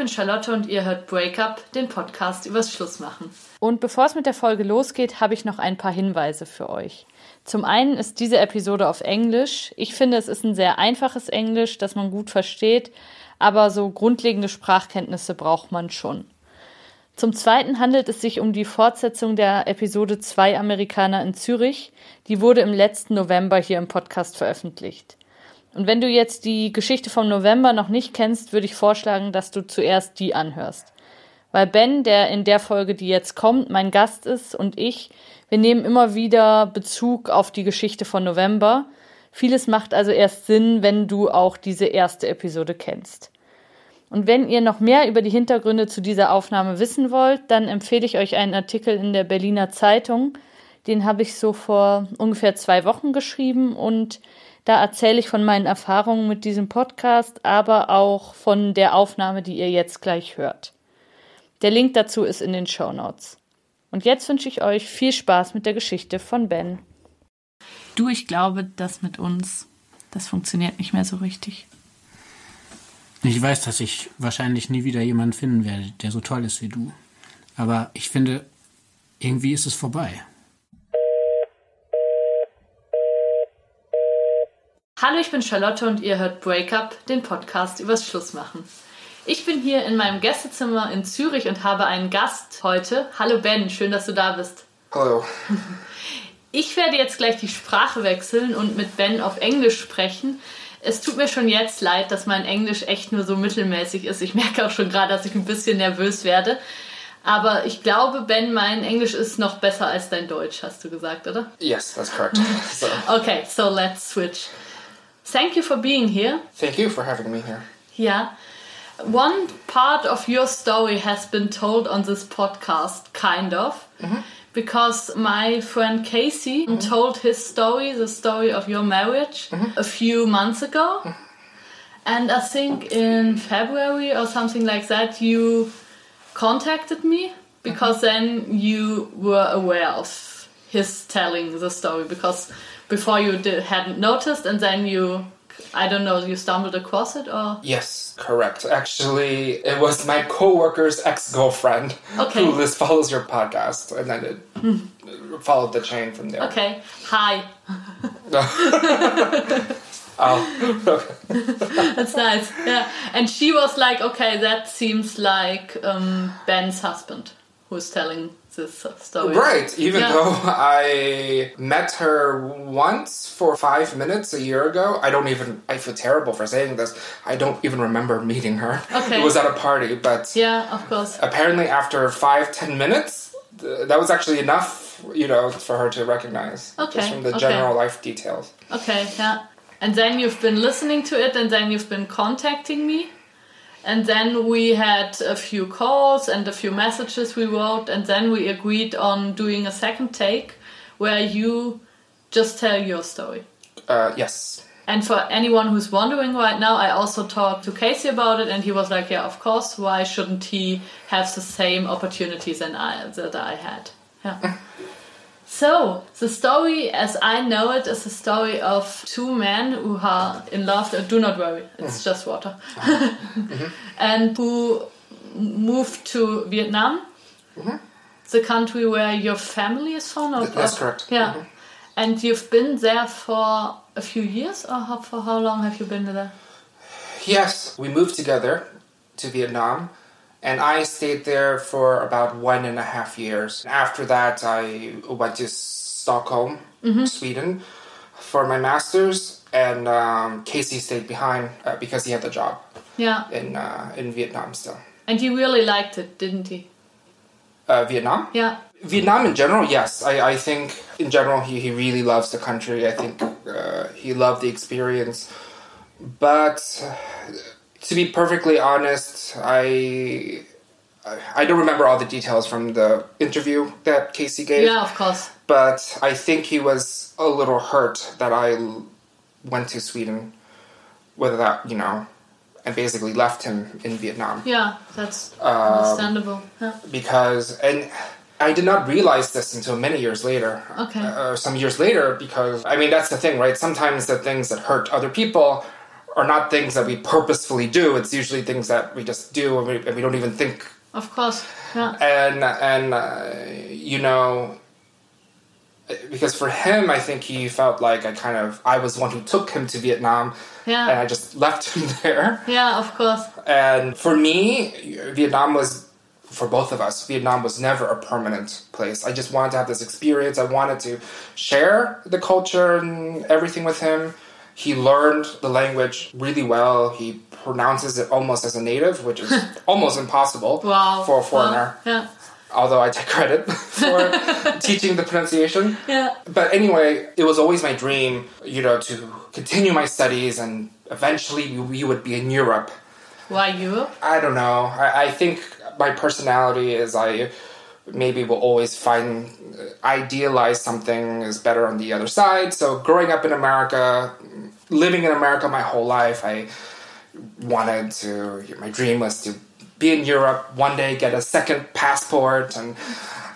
bin Charlotte und ihr hört Breakup, den Podcast übers Schlussmachen. Und bevor es mit der Folge losgeht, habe ich noch ein paar Hinweise für euch. Zum einen ist diese Episode auf Englisch. Ich finde, es ist ein sehr einfaches Englisch, das man gut versteht, aber so grundlegende Sprachkenntnisse braucht man schon. Zum Zweiten handelt es sich um die Fortsetzung der Episode Zwei Amerikaner in Zürich. Die wurde im letzten November hier im Podcast veröffentlicht. Und wenn du jetzt die Geschichte vom November noch nicht kennst, würde ich vorschlagen, dass du zuerst die anhörst. Weil Ben, der in der Folge, die jetzt kommt, mein Gast ist und ich, wir nehmen immer wieder Bezug auf die Geschichte von November. Vieles macht also erst Sinn, wenn du auch diese erste Episode kennst. Und wenn ihr noch mehr über die Hintergründe zu dieser Aufnahme wissen wollt, dann empfehle ich euch einen Artikel in der Berliner Zeitung. Den habe ich so vor ungefähr zwei Wochen geschrieben und da erzähle ich von meinen Erfahrungen mit diesem Podcast, aber auch von der Aufnahme, die ihr jetzt gleich hört. Der Link dazu ist in den Show Notes. Und jetzt wünsche ich euch viel Spaß mit der Geschichte von Ben. Du, ich glaube, das mit uns, das funktioniert nicht mehr so richtig. Ich weiß, dass ich wahrscheinlich nie wieder jemanden finden werde, der so toll ist wie du. Aber ich finde, irgendwie ist es vorbei. Hallo, ich bin Charlotte und ihr hört Breakup, den Podcast übers Schlussmachen. Ich bin hier in meinem Gästezimmer in Zürich und habe einen Gast heute. Hallo Ben, schön, dass du da bist. Hallo. Ich werde jetzt gleich die Sprache wechseln und mit Ben auf Englisch sprechen. Es tut mir schon jetzt leid, dass mein Englisch echt nur so mittelmäßig ist. Ich merke auch schon gerade, dass ich ein bisschen nervös werde. Aber ich glaube, Ben, mein Englisch ist noch besser als dein Deutsch, hast du gesagt, oder? Yes, that's correct. So, Okay, so let's switch. Thank you for being here. thank you for having me here. Yeah. One part of your story has been told on this podcast, kind of, mm-hmm. because my friend Casey mm-hmm. told his story, the story of your marriage, mm-hmm. a few months ago. And I think in February or something like that, you contacted me because then you were aware of his telling the story because before you did, hadn't noticed and then you i don't know you stumbled across it or Yes, correct. Actually, it was my coworker's ex-girlfriend Okay. who lis- follows your podcast, and then it followed the chain from there. okay hi Oh, okay. that's nice yeah and she was like okay that seems like um, ben's husband who's telling this story Right, even Yeah. though I met her once for five minutes a year ago, I don't even, I feel terrible for saying this, I don't even remember meeting her. Okay. It was at a party, but yeah of course apparently after five, ten minutes, th- that was actually enough, you know, for her to recognize. Okay, Just from the okay. general life details. Okay, yeah. And then you've been listening to it, and then you've been contacting me. And then we had a few calls and a few messages we wrote, and then we agreed on doing a second take where you just tell your story. Uh, yes. And for anyone who's wondering right now, I also talked to Casey about it, and he was like, "Yeah, of course. Why shouldn't he have the same opportunities I that I had?" Yeah. so the story, as I know it, is the story of two men who are in love. Do not worry, it's mm. just water. Uh-huh. Mm-hmm. and who moved to Vietnam, mm-hmm. the country where your family is from. Or, that's or- correct. Yeah. Mm-hmm. And you've been there for a few years, or how, for how long have you been there? Yes, we moved together to Vietnam, and I stayed there for about one and a half years. After that, I went to Stockholm, Sweden, for my master's, and um, Casey stayed behind uh, because he had the job Yeah. in uh, in Vietnam still. And he really liked it, didn't he? Uh, Vietnam? Yeah. Vietnam in general, yes. I, I think in general he, he really loves the country. I think uh, he loved the experience. But to be perfectly honest, I I don't remember all the details from the interview that Casey gave. Yeah, of course. But I think he was a little hurt that I went to Sweden without, you know, and basically left him in Vietnam Yeah, that's Um, understandable. Yeah. because and I did not realize this until many years later. Okay. Uh, some years later, because I mean that's the thing, right? Sometimes the things that hurt other people are not things that we purposefully do. It's usually things that we just do and we, and we don't even think. Of course. Yeah. And and uh, you know, because for him, I think he felt like I kind of I was the one who took him to Vietnam, Yeah. and I just left him there. Yeah, of course. And for me, Vietnam was, for both of us, Vietnam was never a permanent place. I just wanted to have this experience. I wanted to share the culture and everything with him. He learned the language really well. He pronounces it almost as a native, which is almost impossible Wow. for a foreigner. Wow. Yeah. Although I take credit for teaching the pronunciation. Yeah. But anyway, it was always my dream, you know, to continue my studies and eventually we would be in Europe. Why Europe? I don't know. I, I think my personality is I maybe will always find uh, idealize something is better on the other side. So growing up in America, living in America my whole life, I wanted to. My dream was to be in Europe one day, get a second passport, and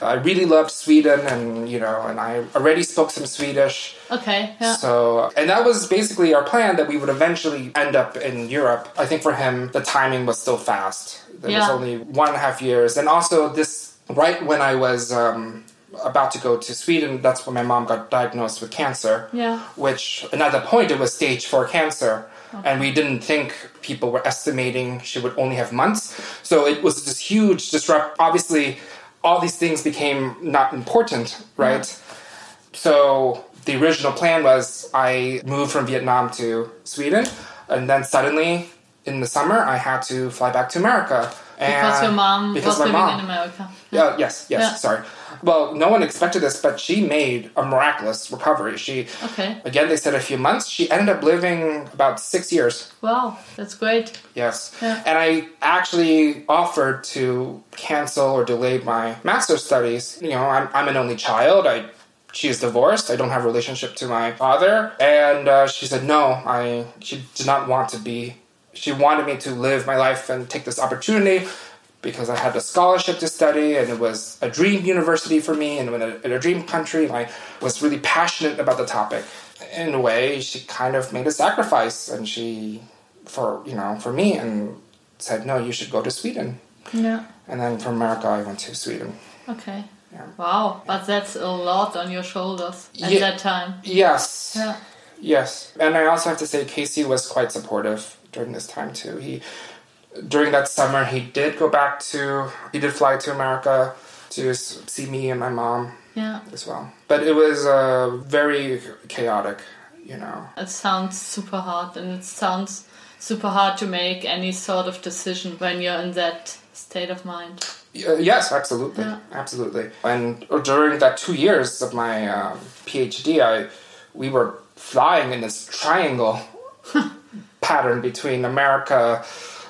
I really loved Sweden, and you know, and I already spoke some Swedish. Okay. Yeah. So, and that was basically our plan that we would eventually end up in Europe. I think for him, the timing was still fast. There was only one and a half years. And also, this right when I was um, about to go to Sweden, that's when my mom got diagnosed with cancer. Yeah. Which, and at that point, it was stage four cancer. And we didn't think people were estimating she would only have months. So it was this huge disrupt. Obviously, all these things became not important, right? Mm-hmm. So the original plan was I moved from Vietnam to Sweden, and then suddenly in the summer I had to fly back to America. Because And- your mom because was my living mom- in America. Yeah, yes, yes, Yeah. sorry. Well, no one expected this, but she made a miraculous recovery. She, Okay. again, they said a few months. She ended up living about six years. Wow, that's great. Yes. Yeah. And I actually offered to cancel or delay my master's studies. You know, I'm, I'm an only child. I she is divorced. I don't have a relationship to my father. And uh, she said no. I she did not want to be. She wanted me to live my life and take this opportunity because I had a scholarship to study and it was a dream university for me and in a, in a dream country. And I was really passionate about the topic. In a way, she kind of made a sacrifice and she for you know for me and said no you should go to sweden Yeah. and then from america i went to sweden Okay. Yeah. Wow, but that's a lot on your shoulders at Yeah. that time. yes Yeah. yes and i also have to say casey was quite supportive during this time too he during that summer he did go back to he did fly to america to see me and my mom Yeah. as well but it was uh, very chaotic you know It sounds super hard and it sounds super hard to make any sort of decision when you're in that state of mind. Uh, yes, absolutely, Yeah. absolutely. And during that two years of my um, PhD, I we were flying in this triangle pattern between America,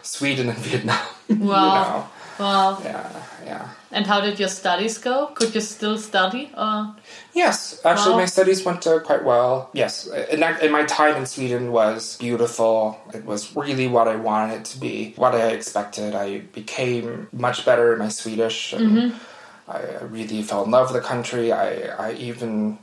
Sweden, and Vietnam. you Wow. know? Wow. Yeah, yeah. And how did your studies go? Could you still study? Or Yes, actually, Wow. my studies went uh, quite well. Yes, and, that, and my time in Sweden was beautiful. It was really what I wanted it to be, what I expected. I became much better in my Swedish. And I really fell in love with the country. I, I even,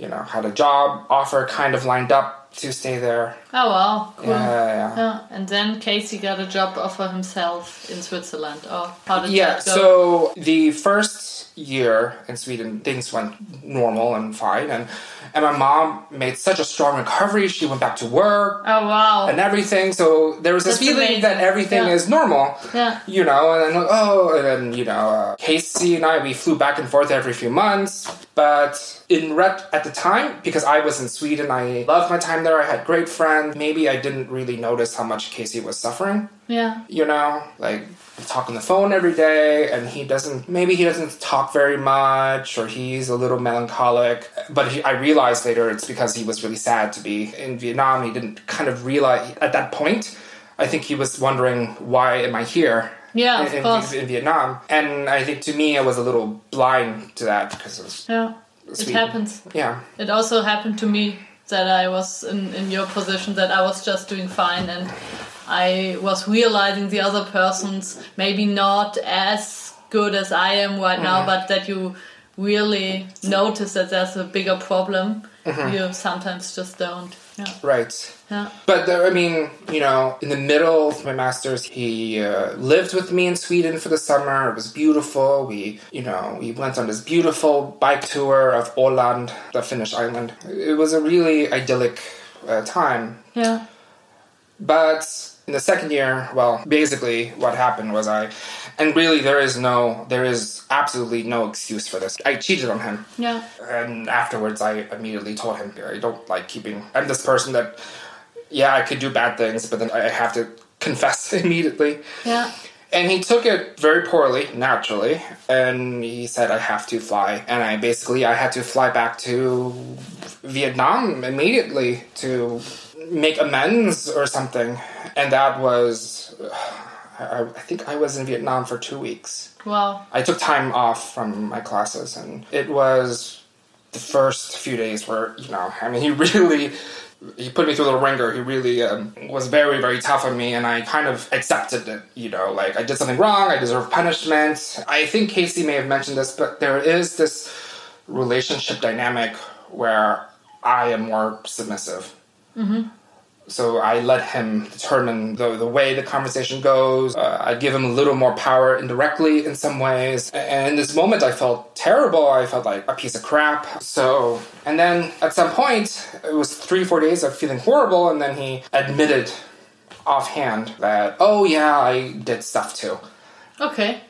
you know, had a job offer kind of lined up to stay there. oh wow, cool. Yeah, yeah, yeah. Yeah, and then Casey got a job offer himself in Switzerland. Oh, how did Yeah, that go? so the first year in Sweden, things went normal and fine, and and my mom made such a strong recovery. She went back to work oh wow, and everything. So there was this That's feeling amazing. that everything Yeah. is normal. Yeah. You know, and then oh, and then you know, uh, Casey and I we flew back and forth every few months. But in ret at the time, because I was in Sweden, I loved my time there. I had great friends. Maybe I didn't really notice how much Casey was suffering yeah, you know like we talk on the phone every day and he doesn't maybe he doesn't talk very much or he's a little melancholic but he, i realized later it's because he was really sad to be in vietnam he didn't kind of realize at that point i think he was wondering why am i here Yeah, in, of course. in vietnam and i think to me i was a little blind to that because it was yeah. It happens. yeah It also happened to me that I was in, in your position that I was just doing fine and I was realizing the other person's maybe not as good as I am right now, but that you really notice that there's a bigger problem. You sometimes just don't. Yeah. Right. Yeah. But there, I mean, you know, in the middle of my master's, he uh, lived with me in Sweden for the summer. It was beautiful. We, you know, we went on this beautiful bike tour of Åland, the Finnish island. It was a really idyllic uh, time. Yeah. But in the second year, well, basically what happened was I, and really there is no, there is absolutely no excuse for this. I cheated on him. Yeah. And afterwards, I immediately told him, I don't like keeping. I'm this person that, yeah, I could do bad things, but then I have to confess immediately. Yeah. And he took it very poorly, naturally, and he said I have to fly. And I basically I had to fly back to Vietnam immediately to make amends or something. And that was, I, I think I was in Vietnam for two weeks. Wow. I took time off from my classes, and it was the first few days where you know, I mean, he really he put me through the ringer. He really um, was very very tough on me, and I kind of accepted it. You know, like I did something wrong, I deserve punishment. I think Casey may have mentioned this, but there is this relationship dynamic where I am more submissive. So I let him determine the, the way the conversation goes. Uh, I give him a little more power indirectly in some ways. And in this moment, I felt terrible. I felt like a piece of crap. So, and then at some point, it was three, four days of feeling horrible. And then he admitted offhand that, oh, yeah, I did stuff too. Okay.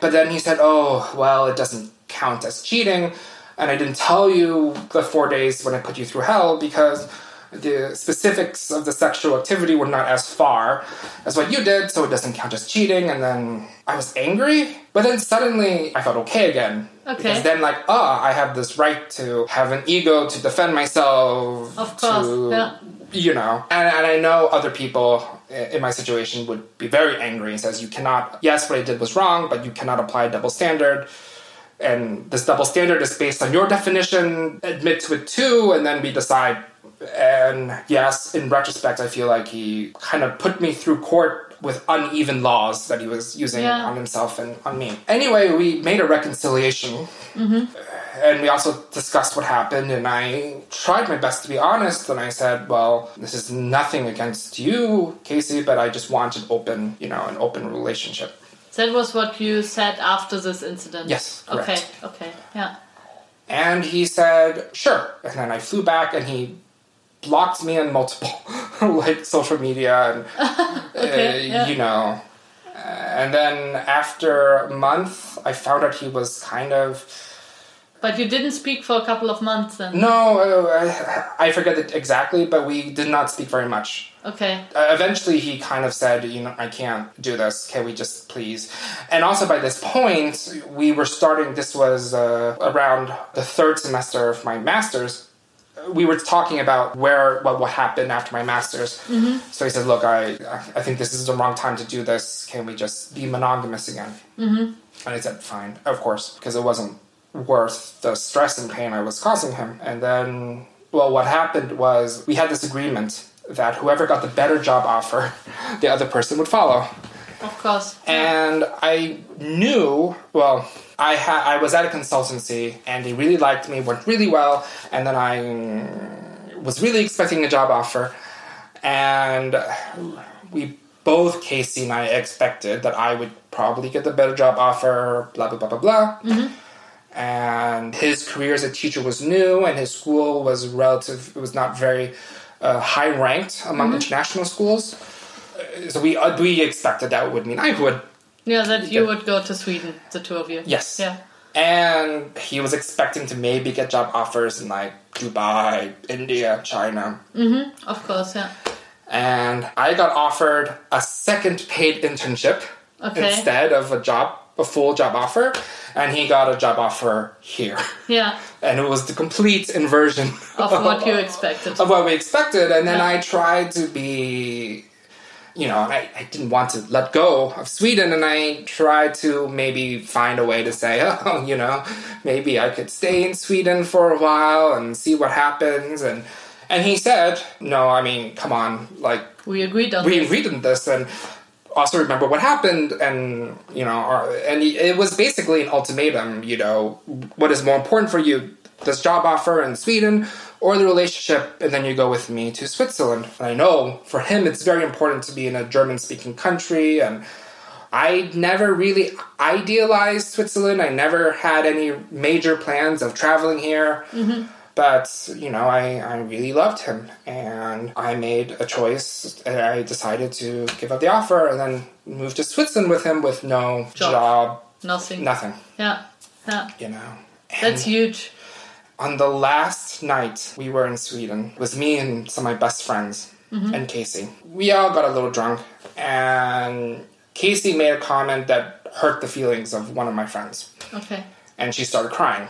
But then he said, oh, well, it doesn't count as cheating. And I didn't tell you the four days when I put you through hell because the specifics of the sexual activity were not as far as what you did, so it doesn't count as cheating. And then I was angry, but then suddenly I felt okay again. Okay. Because then, like, ah, I have this right to have an ego to defend myself. Of course, To, yeah. You know, and, and I know other people in my situation would be very angry and says, you cannot, yes, what I did was wrong, but you cannot apply a double standard and this double standard is based on your definition admit to it too and then we decide and yes in retrospect i feel like he kind of put me through court with uneven laws that he was using Yeah. on himself and on me anyway we made a reconciliation mm-hmm. and we also discussed what happened and i tried my best to be honest and i said well this is nothing against you casey but i just want an open you know an open relationship That was what you said after this incident. Yes, Okay. Okay. Yeah. And he said, sure. And then I flew back and he blocked me on multiple like social media and Okay, uh, yeah. you know. And then after a month, I found out he was kind of But you didn't speak for a couple of months then. no, uh, I, I forget it exactly, but we did not speak very much. Okay. Uh, eventually, he kind of said, "You know, I can't do this. Can we just please?" And also, by this point, we were starting. This was uh, around the third semester of my master's. We were talking about where what what happened after my master's. So he said, "Look, I I think this is the wrong time to do this. Can we just be monogamous again?" Mm-hmm. And I said, "Fine, of course," because it wasn't worth the stress and pain I was causing him. And then, well, what happened was we had this agreement that whoever got the better job offer, the other person would follow. Of course. And I knew, well, I had I was at a consultancy and they really liked me, went really well, and then I was really expecting a job offer, and we both Casey and I expected that I would probably get the better job offer, blah blah blah blah blah. And his career as a teacher was new, and his school was relative. It was not very uh, high ranked among international schools. So we uh, we expected that would mean I would Yeah, that you would go to Sweden, the two of you. Yes. Yeah. And he was expecting to maybe get job offers in like Dubai, India, China. Mm-hmm. Of course. Yeah. And I got offered a second paid internship Okay. instead of a job, a full job offer. And he got a job offer here. Yeah. And it was the complete inversion Of what you expected. of what we expected. And then Yeah. I tried to be, you know, I, I didn't want to let go of Sweden. And I tried to maybe find a way to say, oh, you know, maybe I could stay in Sweden for a while and see what happens. And, and he said, no, I mean, come on, like, We agreed on we this. agreed on this and also remember what happened and you know or, and it was basically an ultimatum you know what is more important for you this job offer in Sweden or the relationship, and then you go with me to Switzerland. And I know for him it's very important to be in a German speaking country and I never really idealized Switzerland. I never had any major plans of traveling here. Mm-hmm. But, you know, I, I really loved him. And I made a choice. And I decided to give up the offer and then move to Switzerland with him with no Job. job, Nothing. nothing, Yeah. Yeah. you know. That's huge. On the last night we were in Sweden, was me and some of my best friends and Casey. We all got a little drunk, and Casey made a comment that hurt the feelings of one of my friends, Okay. and she started crying.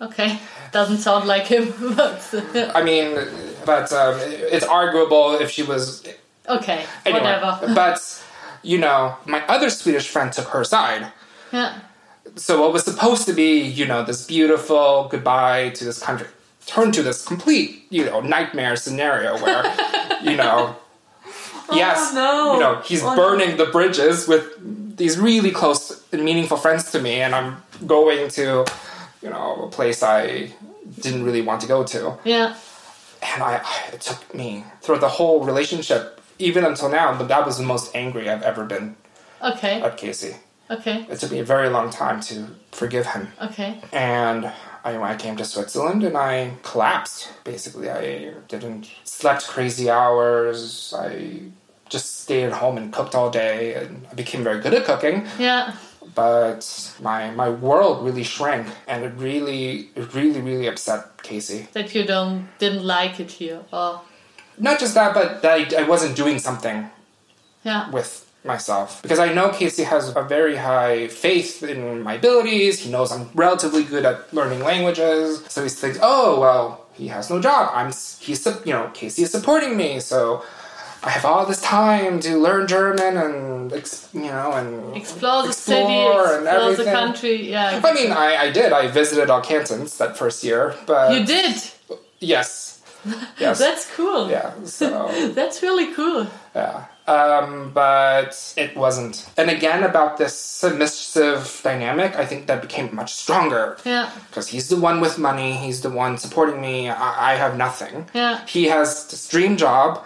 Okay. Doesn't sound like him, but I mean, but um, it's arguable if she was okay. anyway. Whatever. But you know, my other Swedish friend took her side. Yeah. So what was supposed to be, you know, this beautiful goodbye to this country turned to this complete, you know, nightmare scenario where, you know, oh, yes, no. you know, he's Oh, no. burning the bridges with these really close and meaningful friends to me, and I'm going to, you know, a place I didn't really want to go to, Yeah. and I, it took me through the whole relationship, even until now, but that was the most angry I've ever been Okay. at Casey. Okay. It took me a very long time to forgive him. Okay. And I, I came to Switzerland and I collapsed. Basically, I didn't slept crazy hours. I just stayed at home and cooked all day, and I became very good at cooking. Yeah. But my my world really shrank, and it really it really really upset Casey. That you don't didn't like it here. Or Not just that, but that I, I wasn't doing something yeah. with myself because I know Casey has a very high faith in my abilities. He knows I'm relatively good at learning languages, so he thinks, "Oh, well, he has no job. I'm he's you know Casey is supporting me, so I have all this time to learn German and you know and Explore the explore city, and explore the country. Yeah. I mean, I, I did. I visited all cantons that first year, but you did. yes, yes, That's cool. yeah. So. That's really cool. Yeah. Um, but it wasn't. And again, about this submissive dynamic, I think that became much stronger. Yeah. Because he's the one with money, he's the one supporting me, I, I have nothing. Yeah. He has this dream job,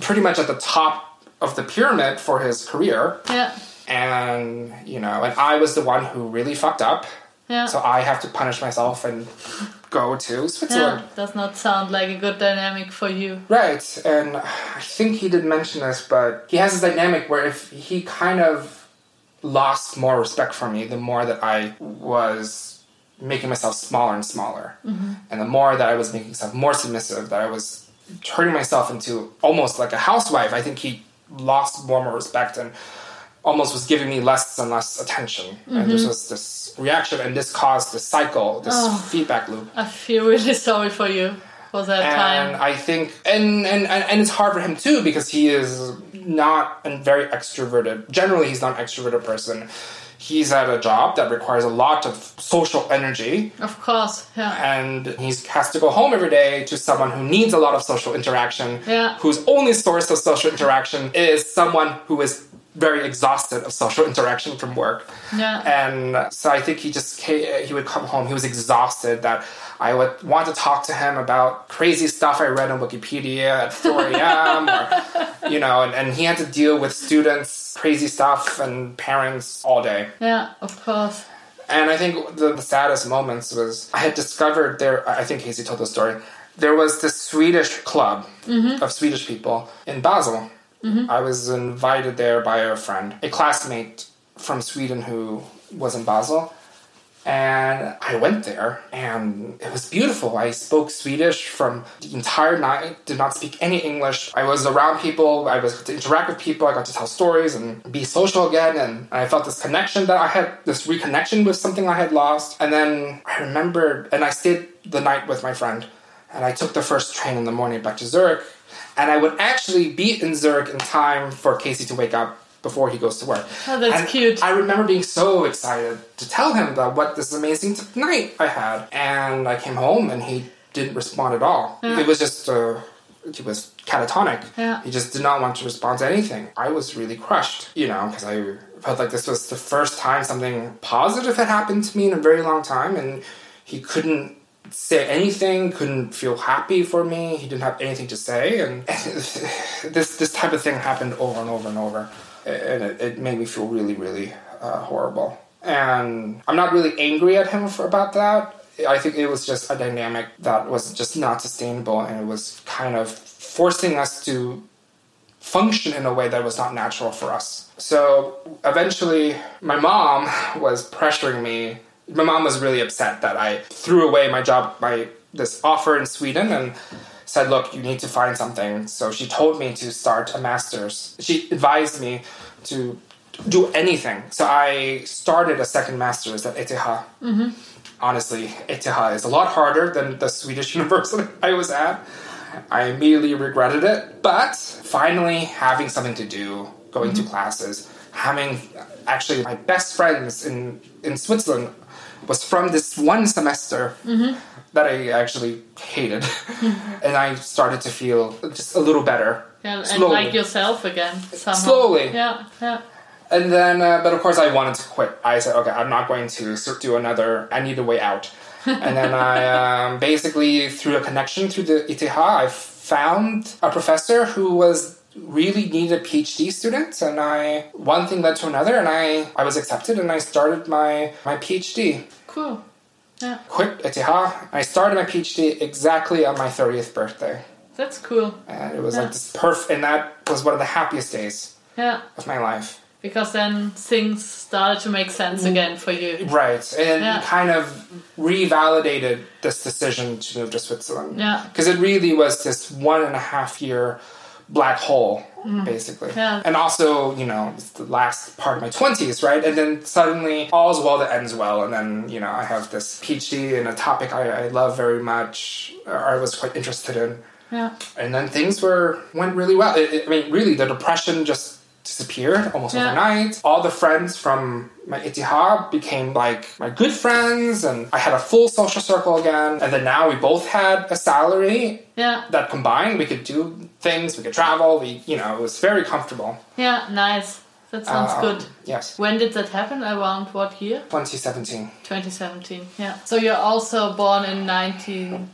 pretty much at the top of the pyramid for his career. Yeah. And, you know, and I was the one who really fucked up. Yeah. So I have to punish myself and go to Switzerland. yeah. Does not sound like a good dynamic for you. Right, and I think he did mention this, but he has this dynamic where if he kind of lost more respect for me, the more that I was making myself smaller and smaller, mm-hmm. and the more that I was making myself more submissive, that I was turning myself into almost like a housewife. I think he lost more and more respect and almost was giving me less and less attention, and this mm-hmm. was this reaction, and this caused this cycle, this oh. feedback loop. I feel really sorry for you for that and time. I think, and, and and and it's hard for him too because he is not a very extroverted. Generally, he's not an extroverted person. He's at a job that requires a lot of social energy, Of course. Yeah. and he has to go home every day to someone who needs a lot of social interaction. Yeah. Whose only source of social interaction is someone who is very exhausted of social interaction from work. Yeah. And so I think he just came, he would come home. He was exhausted. That I would want to talk to him about crazy stuff I read on Wikipedia at 4 a.m. or you know, and, and he had to deal with students, crazy stuff, and parents all day. Yeah. Of course. And I think the, the saddest moments was I had discovered there. I think Casey told the story. There was this Swedish club mm-hmm. of Swedish people in Basel. Mm-hmm. I was invited there by a friend, a classmate from Sweden who was in Basel. And I went there, and it was beautiful. I spoke Swedish from the entire night, did not speak any English. I was around people, I was to interact with people, I got to tell stories and be social again. And I felt this connection that I had, this reconnection with something I had lost. And then I remembered, and I stayed the night with my friend, and I took the first train in the morning back to Zurich. And I would actually be in Zurich in time for Casey to wake up before he goes to work. Oh, that's And cute. I remember being so excited to tell him about what this amazing night I had. And I came home and he didn't respond at all. It was just, uh, he was catatonic. Yeah. He just did not want to respond to anything. I was really crushed, you know, because I felt like this was the first time something positive had happened to me in a very long time. And he couldn't say anything, couldn't feel happy for me. He didn't have anything to say, and this this type of thing happened over and over and over, and it, it made me feel really, really uh, horrible. And I'm not really angry at him for about that. I think it was just a dynamic that was just not sustainable, and it was kind of forcing us to function in a way that was not natural for us. So eventually, my mom was pressuring me. My mom was really upset that I threw away my job, my this offer in Sweden, and said, "Look, you need to find something." So she told me to start a master's. She advised me to do anything. So I started a second master's at ETH. Mm-hmm. Honestly, ETH is a lot harder than the Swedish university I was at. I immediately regretted it, but finally having something to do, going to mm-hmm. classes, having actually my best friends in in Switzerland was from this one semester that I actually hated, and I started to feel just a little better. Yeah, and like yourself again somehow. Slowly. Yeah, yeah. And then, uh, but of course, I wanted to quit. I said, okay, I'm not going to do another. I need a way out. and then I um, basically, through a connection through the ETH, I found a professor who was really needed a PhD student, and I one thing led to another, and I I was accepted, and I started my my PhD. Cool. Yeah, Quit ETH. I started my PhD exactly on my 30th birthday, that's cool. and it was Yeah. like this perf, and that was one of the happiest days Yeah, of my life. because then things started to make sense mm. again for you. Right, and Yeah. kind of revalidated this decision to move to Switzerland. Yeah. Because it really was this one and a half year black hole, basically. Mm. Yeah. And also, you know, it's the last part of my 20s, right? And then suddenly, all's well that ends well. And then, you know, I have this PhD in a topic I, I love very much, or I was quite interested in. Yeah, And then things were went really well. It, it- I mean, really, the depression just disappeared almost Yeah. overnight. All the friends from my Itihad became like my good friends, and I had a full social circle again. And then now we both had a salary yeah, that combined we could do things, we could travel. We, you know, it was very comfortable. yeah. Nice. That sounds Um, good. Yes, When did that happen? Around what year? 2017, 2017. Yeah. So you're also born in 19.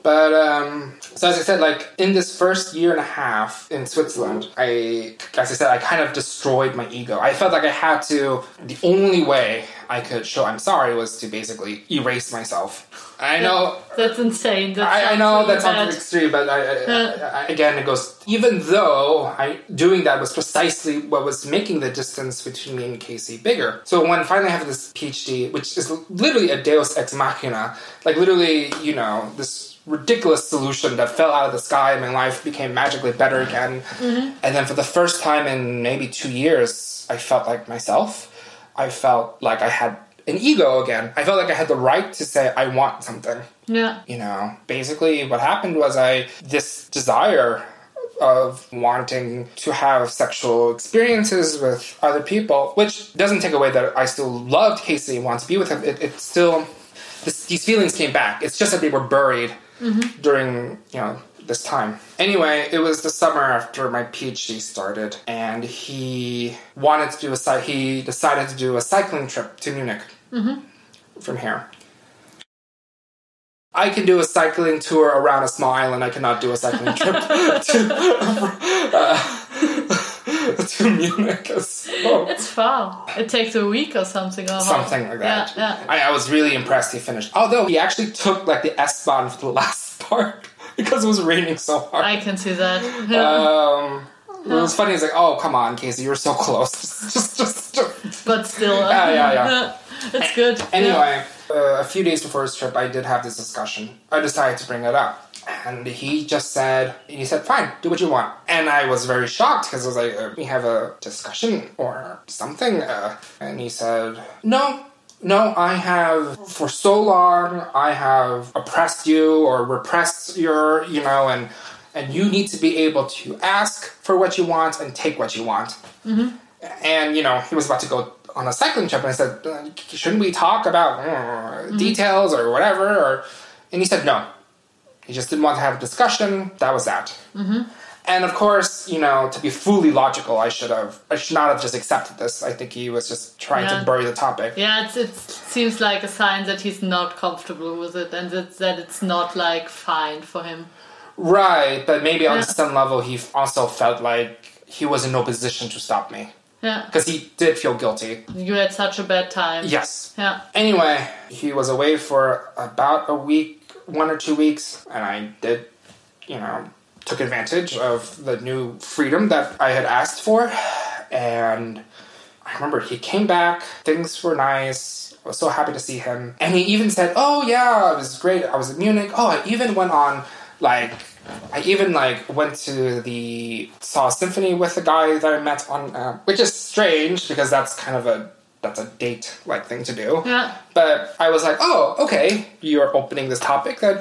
87. But um, so as I said, like in this first year and a half in Switzerland, I, as I said, I kind of destroyed my ego. I felt like I had to. The only way I could show I'm sorry was to basically erase myself. I know. That's insane. That I, I know really that sounds extreme, but I, I, I, again, it goes. Even though I doing that was precisely what was making the distance between me and Casey bigger. So when finally I have this PhD, which is literally a Deus ex machina, like literally, you know, this ridiculous solution that fell out of the sky and my life became magically better again. Mm-hmm. And then for the first time in maybe two years, I felt like myself. I felt like I had an ego again. I felt like I had the right to say I want something Yeah. you know basically what happened was i this desire of wanting to have sexual experiences with other people which doesn't take away that i still loved casey and want to be with him it, it still this, these feelings came back it's just that they were buried Mm-hmm. during you know this time. Anyway it was the summer after my phd started and he wanted to do a he decided to do a cycling trip to munich. Mm-hmm. From here. I can do a cycling tour around a small island. I cannot do a cycling trip to, uh, to Munich. So, It's far. It takes a week or something. Or something like that. Yeah, yeah. I, I was really impressed he finished. Although he actually took like the S Bahn for the last part because it was raining so hard. I can see that. Yeah. um, it was funny. He's like, oh come on, Casey, you're so close. just, just, just. but still. uh, Yeah, yeah, yeah. it's good. Yeah. Anyway, uh, a few days before his trip, I did have this discussion. I decided to bring it up. And he just said, he said, fine, do what you want. And I was very shocked because I was like, uh, we have a discussion or something. Uh, and he said, no, no, I have, for so long, I have oppressed you or repressed your, you know, and, and you need to be able to ask for what you want and take what you want. And, you know, he was about to go on a cycling trip, and I said, uh, shouldn't we talk about uh, details or whatever? Or, and he said, no. He just didn't want to have a discussion. That was that. Mm-hmm. And of course, you know, to be fully logical, I should have, I should not have just accepted this. I think he was just trying Yeah. to bury the topic. Yeah, it's, it seems like a sign that he's not comfortable with it and that, that it's not like fine for him. Right, but maybe on Yeah. some level, he also felt like he was in no position to stop me Yeah, because he did feel guilty. you had such a bad time. Yes. Yeah, Anyway, he was away for about a week, one or two weeks, and I did, you know, took advantage of the new freedom that I had asked for. And I remember he came back, things were nice. I was so happy to see him. And he even said, Oh, yeah, it was great. I was in Munich. Oh, I even went on, like, I even like went to the saw symphony with a guy that I met on, uh, which is strange because that's kind of a that's a date like thing to do. Yeah. But I was like, oh, okay, you're opening this topic. Then,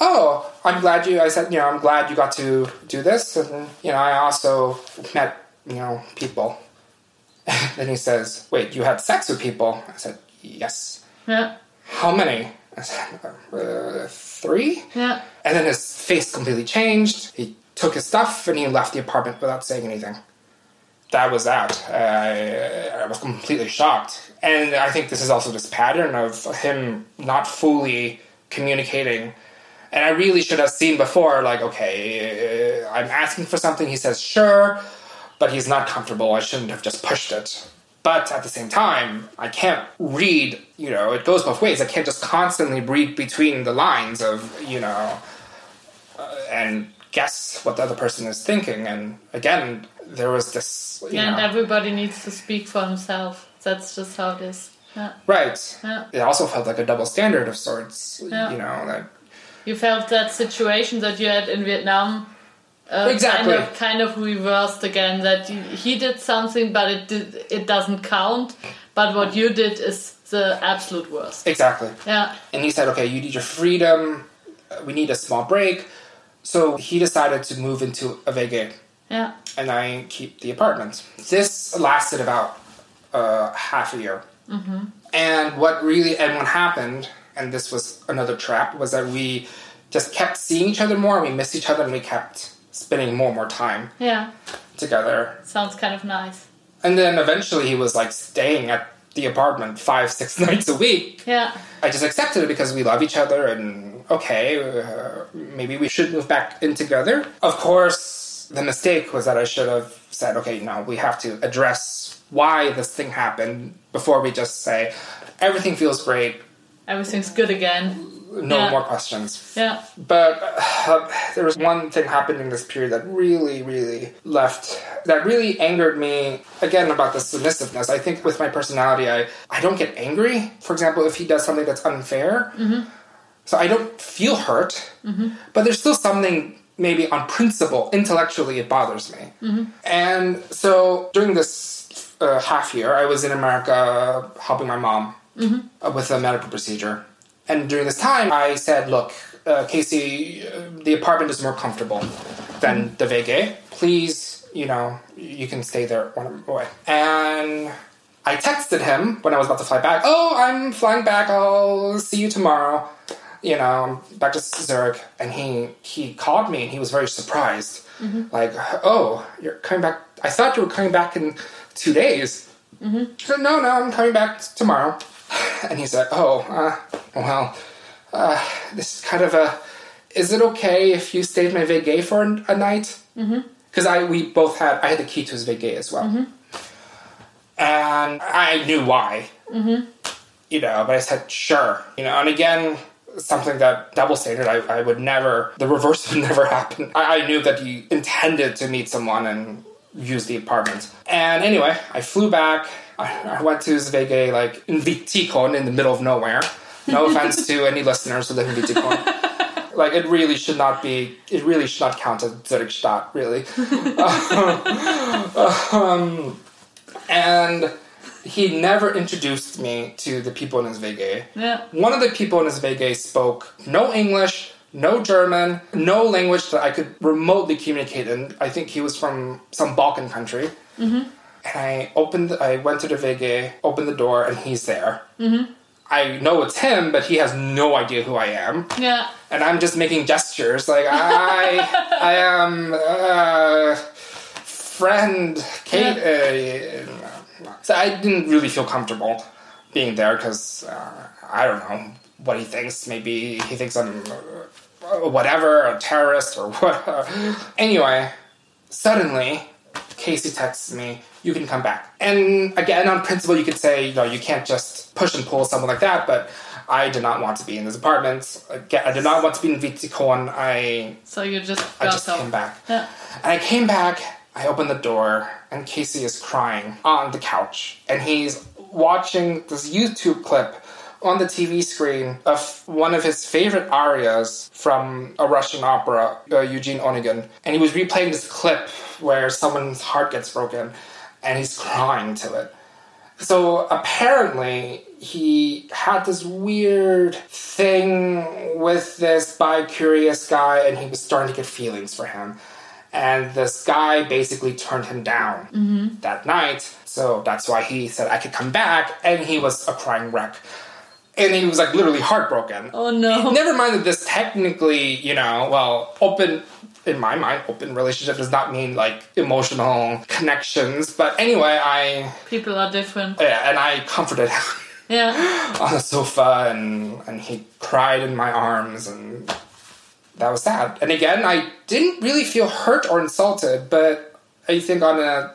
oh, I'm glad you. I said, you know, I'm glad you got to do this, and you know, I also met you know people. then he says, wait, you had sex with people? I said, yes. yeah, How many? I said, uh, three. yeah. And then his face completely changed. He took his stuff and he left the apartment without saying anything. That was that. I, I was completely shocked. And I think this is also this pattern of him not fully communicating. And I really should have seen before, like, okay, uh, I'm asking for something. He says, sure, but he's not comfortable. I shouldn't have just pushed it. But at the same time, I can't read, you know, it goes both ways. I can't just constantly read between the lines of, you know, uh, and guess what the other person is thinking. And again, there was this, you And know, everybody needs to speak for himself. That's just how it is. Yeah. right. Yeah. It also felt like a double standard of sorts, Yeah. you know, that You felt that situation that you had in Vietnam uh, Exactly. kind of kind of reversed again. That he did something, but it did, it doesn't count. But what you did is the absolute worst. exactly. Yeah, And he said, okay, you need your freedom. We need a small break. So he decided to move into a WG. Yeah, and I keep the apartment. This lasted about uh, half a year. And what really and what happened, and this was another trap, was that we just kept seeing each other more. and We missed each other, and we kept spending more and more time yeah. together. Sounds kind of nice. And then eventually, he was like staying at the apartment five, six nights a week. Yeah, I just accepted it because we love each other and okay, uh, maybe we should move back in together. Of course, the mistake was that I should have said, okay, now we have to address why this thing happened before we just say everything feels great, everything's good again. no Yeah. more questions. Yeah, But uh, there was one thing happened in this period that really, really left, that really angered me. Again, about the submissiveness. I think with my personality, I, I don't get angry. For example, if he does something that's unfair. So I don't feel hurt, but there's still something maybe on principle, intellectually, it bothers me. And so during this uh, half year, I was in America helping my mom uh, with a medical procedure. And during this time, I said, look, uh, Casey, uh, the apartment is more comfortable than the WG. Please, you know, you can stay there I'm away. And I texted him when I was about to fly back. Oh, I'm flying back. I'll see you tomorrow. You know, back to Zurich. And he he called me and he was very surprised. Mm-hmm. Like, oh, you're coming back. I thought you were coming back in two days. Mm-hmm. I said, no, no, I'm coming back tomorrow. And he said, oh, uh, well, uh, this is kind of a. Is it okay if you stayed my WG for a, a night? Mm-hmm. Because I we both had I had the key to his WG as well, and I knew why. You know, but I said sure. You know, and again, something that double standard. I, I would never. The reverse would never happen. I, I knew that he intended to meet someone and use the apartment. And anyway, I flew back. I, I went to WG like in Witikon in the middle of nowhere. No offense to any listeners who live in Witikon. like it really should not be. It really should not count as Zurichstadt. Really. um, and he never introduced me to the people in his WG. yeah, One of the people in his WG spoke no English, no German, no language that I could remotely communicate in. I think he was from some Balkan country. And I opened, I went to the WG, opened the door, and he's there. I know it's him, but he has no idea who I am, Yeah. and I'm just making gestures like I I am uh, friend Kate. Uh, so I didn't really feel comfortable being there because uh, I don't know what he thinks. Maybe he thinks I'm uh, whatever, a terrorist or what. anyway, suddenly Casey texts me, "You can come back." And again, on principle, you could say, you know, you can't just push and pull someone like that, but. I did not want to be in this apartment. Again, I did not want to be in Witikon. I So you just I just out. came back. Yeah. And I came back, I open the door, and Casey is crying on the couch. And he's watching this YouTube clip on the TV screen of one of his favorite arias from a Russian opera, uh, Eugene Onegin. And he was replaying this clip where someone's heart gets broken, and he's crying to it. So apparently, he had this weird thing with this bi curious guy, and he was starting to get feelings for him. And this guy basically turned him down mm-hmm. that night. So that's why he said I could come back, and he was a crying wreck. And he was like literally heartbroken. Oh no. Never mind that this technically, you know, well, open, in my mind, open relationship does not mean like emotional connections. But anyway, I, People are different. yeah, and I comforted him Yeah. on the sofa and, and he cried in my arms and that was sad. And again, I didn't really feel hurt or insulted, but I think on a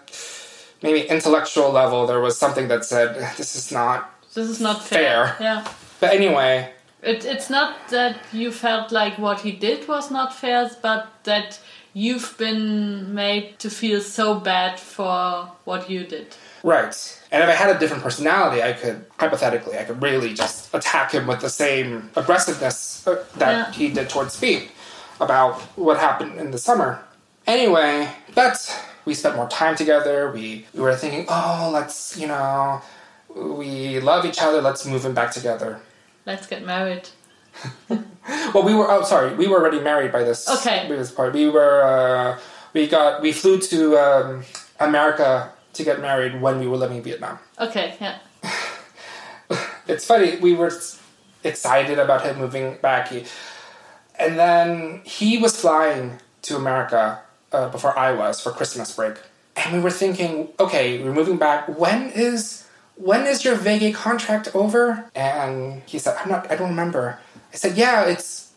maybe intellectual level, there was something that said, this is not. This is not fair. Fair. Yeah. But anyway, It, it's not that you felt like what he did was not fair, but that you've been made to feel so bad for what you did. Right. And if I had a different personality, I could, hypothetically, I could really just attack him with the same aggressiveness uh, that Yeah. he did towards me about what happened in the summer. Anyway, but we spent more time together. We, we were thinking, oh, let's, you know, we love each other, let's move in back together. Let's get married. Well, we were, oh, sorry, we were already married by this, Okay. by this part. We were, uh, we got, we flew to um, America to get married when we were living in Vietnam. Okay, yeah. it's funny we were excited about him moving back. He, and then he was flying to america uh, before i was for christmas break. And we were thinking okay we're moving back. When is when is your WG contract over? And he said i'm not i don't remember. I said yeah it's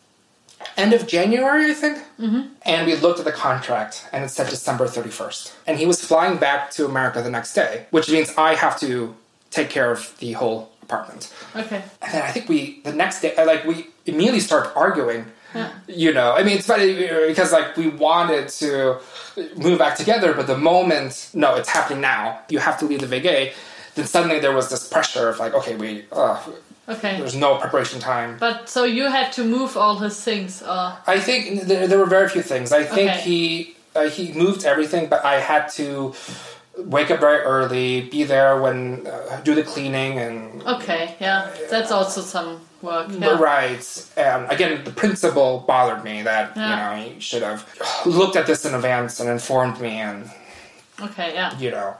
end of january i think mm-hmm. and we looked at the contract and it said december 31st and he was flying back to america the next day which means i have to take care of the whole apartment Okay. and then I think we the next day, like we immediately start arguing. Yeah. You know, I mean, it's funny because like we wanted to move back together, but the moment no, it's happening now. You have to leave the WG. Then suddenly there was this pressure of like, okay, we uh, Okay. there's no preparation time. But so you had to move all his things, or I think there, there were very few things. I think Okay. he uh, he moved everything, but I had to wake up very early, be there when uh, do the cleaning and okay, yeah, that's also some work. Yeah. Right. And again, the principle bothered me that, Yeah. you know, you should have looked at this in advance and informed me and, Okay, yeah. you know.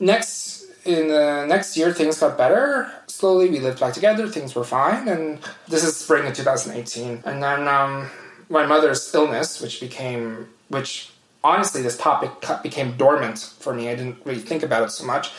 Next, in the next year, things got better. Slowly, we lived back together. Things were fine. And this is spring of 2018. And then um, my mother's illness, which became, which honestly, this topic became dormant for me. I didn't really think about it so much.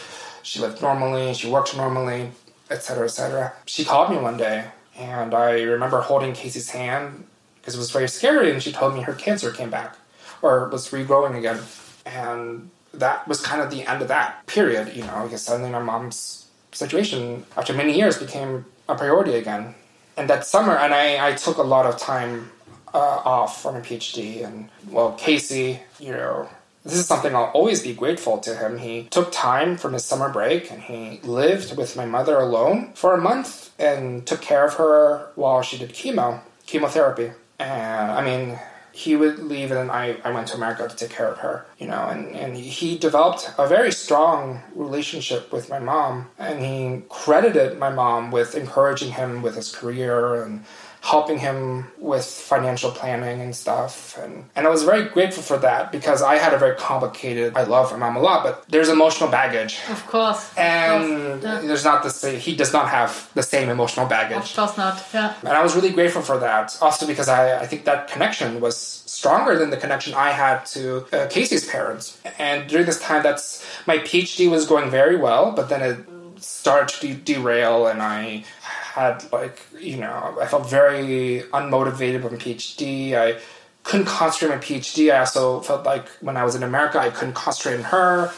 She lived normally, she worked normally, etc., etc. She called me one day, and I remember holding Casey's hand because it was very scary, and she told me her cancer came back or was regrowing again. And that was kind of the end of that period, you know, because suddenly my mom's situation, after many years, became a priority again. And that summer, and I, I took a lot of time uh, off from a PhD. And well, Casey, you know, this is something I'll always be grateful to him. He took time from his summer break and he lived with my mother alone for a month and took care of her while she did chemo, chemotherapy. And I mean, he would leave and I, I went to America to take care of her, you know, and, and he developed a very strong relationship with my mom and he credited my mom with encouraging him with his career and helping him with financial planning and stuff. And, and I was very grateful for that because I had a very complicated, I love my mom a lot, but there's emotional baggage. Of course. And Yeah. there's not the same, he does not have the same emotional baggage. Of course not. Yeah. And I was really grateful for that. Also because I, I think that connection was stronger than the connection I had to uh, Casey's parents. And during this time, that's my PhD was going very well, but then it started to de- derail, and I had like you know I felt very unmotivated with my PhD. I couldn't concentrate on my PhD. I also felt like when I was in America, I couldn't concentrate on her.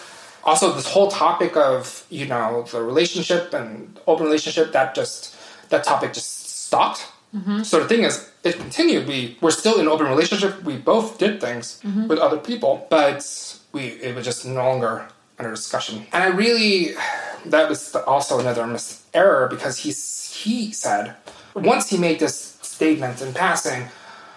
Also, this whole topic of you know the relationship and open relationship that just that topic just stopped. Mm-hmm. So the thing is, it continued. We were still in an open relationship. We both did things mm-hmm. with other people, but we it was just no longer under discussion. And I really that was also another mis- error because he he said once he made this statement in passing,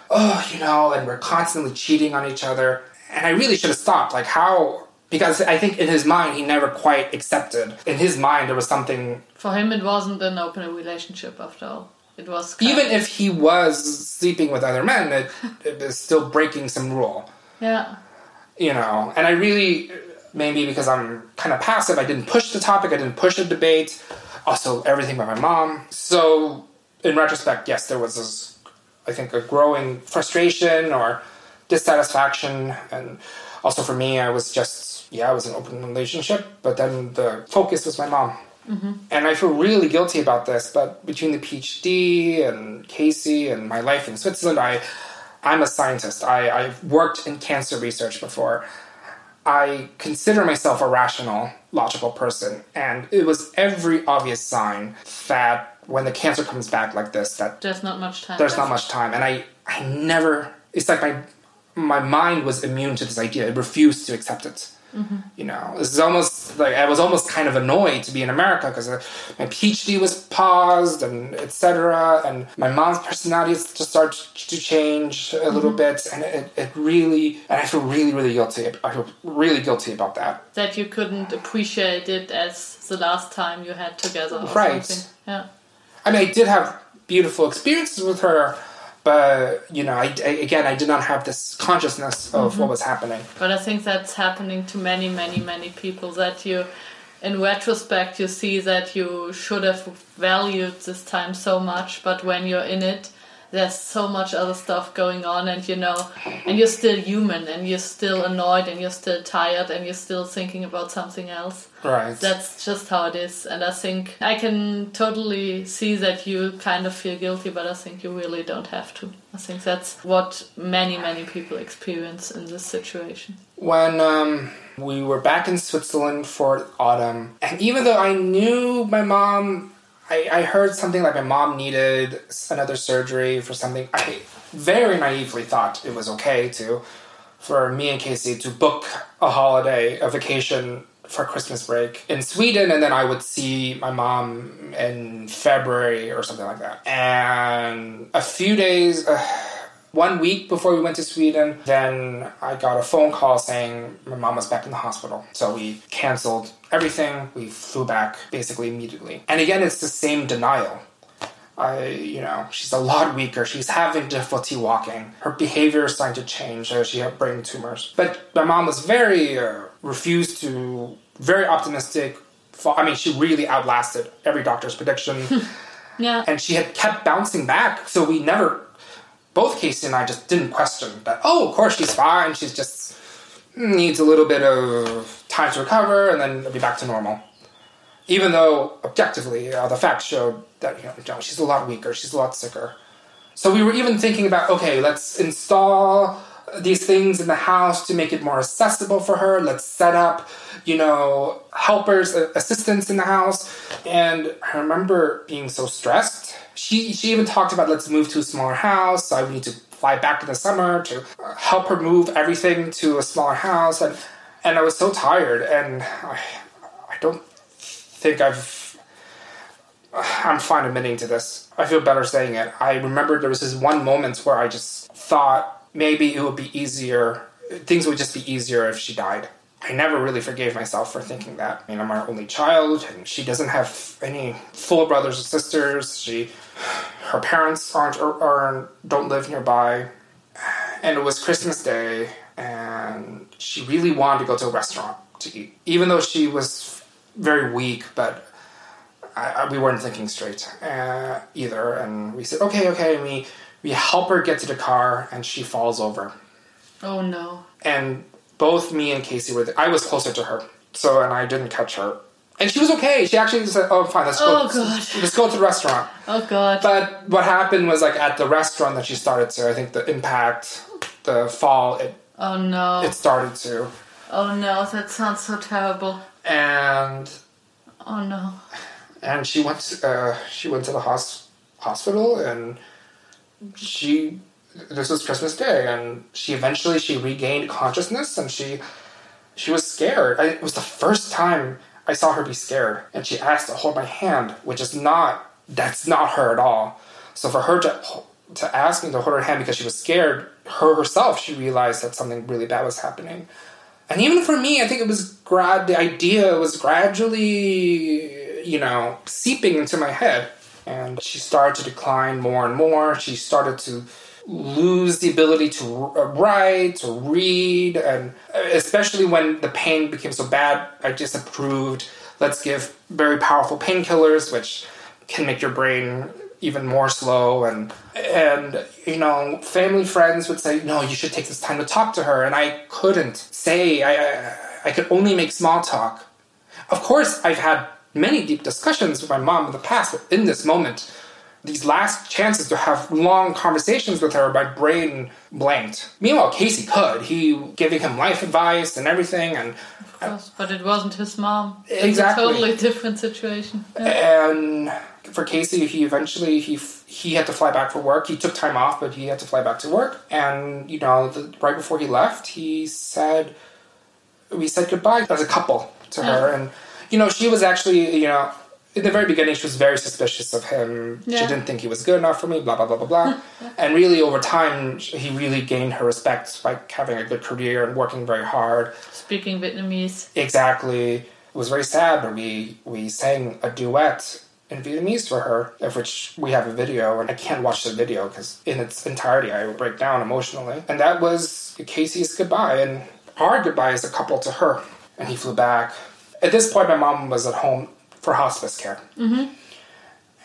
oh, you know, and we're constantly cheating on each other. And I really should have stopped. Like how because I think in his mind he never quite accepted. In his mind there was something For him, it wasn't an open relationship after all. It was even if he was sleeping with other men, it, it is still breaking some rule, yeah. you know. And I really, maybe because I'm kind of passive, I didn't push the topic, I didn't push the debate. Also, everything by my mom. So, in retrospect, yes, there was this, I think, a growing frustration or dissatisfaction, and also for me, I was just, yeah, I was in an open relationship, but then the focus was my mom. Mm-hmm. And I feel really guilty about this, but between the PhD and Casey and my life in Switzerland, I, I'm a scientist. I, I've worked in cancer research before. I consider myself a rational, logical person, and it was every obvious sign that when the cancer comes back like this, that There's not much time. there's not much time. And I, I never. It's like my, my mind was immune to this idea. It refused to accept it. Mm-hmm. You know, this is almost like I was almost kind of annoyed to be in America because uh, my PhD was paused and etc. And my mom's personality just started to change a little mm-hmm. bit, and it, it really and I feel really really guilty. I feel really guilty about that. That you couldn't appreciate it as the last time you had together. Or Right. Something. Yeah. I mean, I did have beautiful experiences with her, but you know, I, I- again, I did not have this consciousness of mm-hmm. what was happening. But I think that's happening to many, many, many people that you, in retrospect, you see that you should have valued this time so much, but when you're in it, there's so much other stuff going on, and you know, and you're still human, and you're still annoyed, and you're still tired, and you're still thinking about something else. Right. That's just how it is, and I think I can totally see that you kind of feel guilty, but I think you really don't have to. I think that's what many, many people experience in this situation. when um, we were back in Switzerland for autumn, and even though I knew my mom, I, I heard something like my mom needed another surgery for something. I very naively thought it was okay to, for me and Casey to book a holiday, a vacation for Christmas break in Sweden, and then I would see my mom in February or something like that. And a few days. Uh, one week before we went to Sweden, then I got a phone call saying my mom was back in the hospital. So we canceled everything. We flew back basically immediately. And again, it's the same denial. I, you know, she's a lot weaker. She's having difficulty walking. Her behavior is starting to change. She had brain tumors. But my mom was very uh, refused to, very optimistic. I mean, she really outlasted every doctor's prediction Yeah. and she had kept bouncing back. So we never, both Casey and I just didn't question that. Oh, of course she's fine. She's just needs a little bit of time to recover, and then it'll be back to normal. Even though objectively, uh, the facts showed that you know, she's a lot weaker. She's a lot sicker. So we were even thinking about okay, let's install these things in the house to make it more accessible for her. Let's set up, you know, helpers, uh, assistants in the house. And I remember being so stressed. She she even talked about let's move to a smaller house. So I need to fly back in the summer to uh, help her move everything to a smaller house. And and I was so tired. And I I don't think I've I'm fine admitting to this. I feel better saying it. I remember there was this one moment where I just thought maybe it would be easier, things would just be easier if she died. I never really forgave myself for thinking that. I mean, I'm our only child, and she doesn't have any full brothers or sisters. She her parents aren't or, don't live nearby, and it was Christmas Day, and she really wanted to go to a restaurant to eat, even though she was very weak, but. I, I, we weren't thinking straight uh, either, and we said, "Okay, okay." And we we help her get to the car, and she falls over. Oh no! And both me and Casey were. The, I was closer to her, so and I didn't catch her, and she was okay. She actually said, "Oh, fine, let's go. Oh, go. God. Let's go to the restaurant." Oh god! But what happened was like at the restaurant that she started to. I think the impact, the fall, it oh no! it started to, oh no! That sounds so terrible. and Oh no! and she went. Uh, she went to the hos- hospital, and she. This was Christmas Day, and she eventually she regained consciousness, and she she was scared. I, it was the first time I saw her be scared, and she asked to hold my hand, which is not that's not her at all. So for her to to ask me to hold her hand because she was scared, her herself she realized that something really bad was happening. And even for me, I think it was grad. The idea was gradually, you know, seeping into my head, and she started to decline more and more. She started to lose the ability to uh, write to read, and uh, especially when the pain became so bad, I disapproved. Let's give very powerful painkillers, which can make your brain even more slow and and you know family friends would say no you should take this time to talk to her and i couldn't say i i, I could only make small talk of course i've had many deep discussions with my mom in the past but in this moment these last chances to have long conversations with her my brain blanked meanwhile casey could he giving him life advice and everything and Of course, but it wasn't his mom. Exactly. It's a totally different situation. Yeah. and for Casey, he eventually he he had to fly back for work. He took time off, but he had to fly back to work. And you know, the, right before he left, he said we said goodbye as a couple to her. And you know, she was actually you know. In the very beginning, she was very suspicious of him. She didn't think he was good enough for me, blah, blah, blah, blah, blah. and really, over time, he really gained her respect by having a good career and working very hard. Speaking Vietnamese. Exactly. It was very sad, but we we sang a duet in Vietnamese for her, of which we have a video, and I can't watch the video because in its entirety I will break down emotionally. And that was Casey's goodbye, and our goodbye as a couple to her. And he flew back. At this point, my mom was at home for hospice care. Mm-hmm.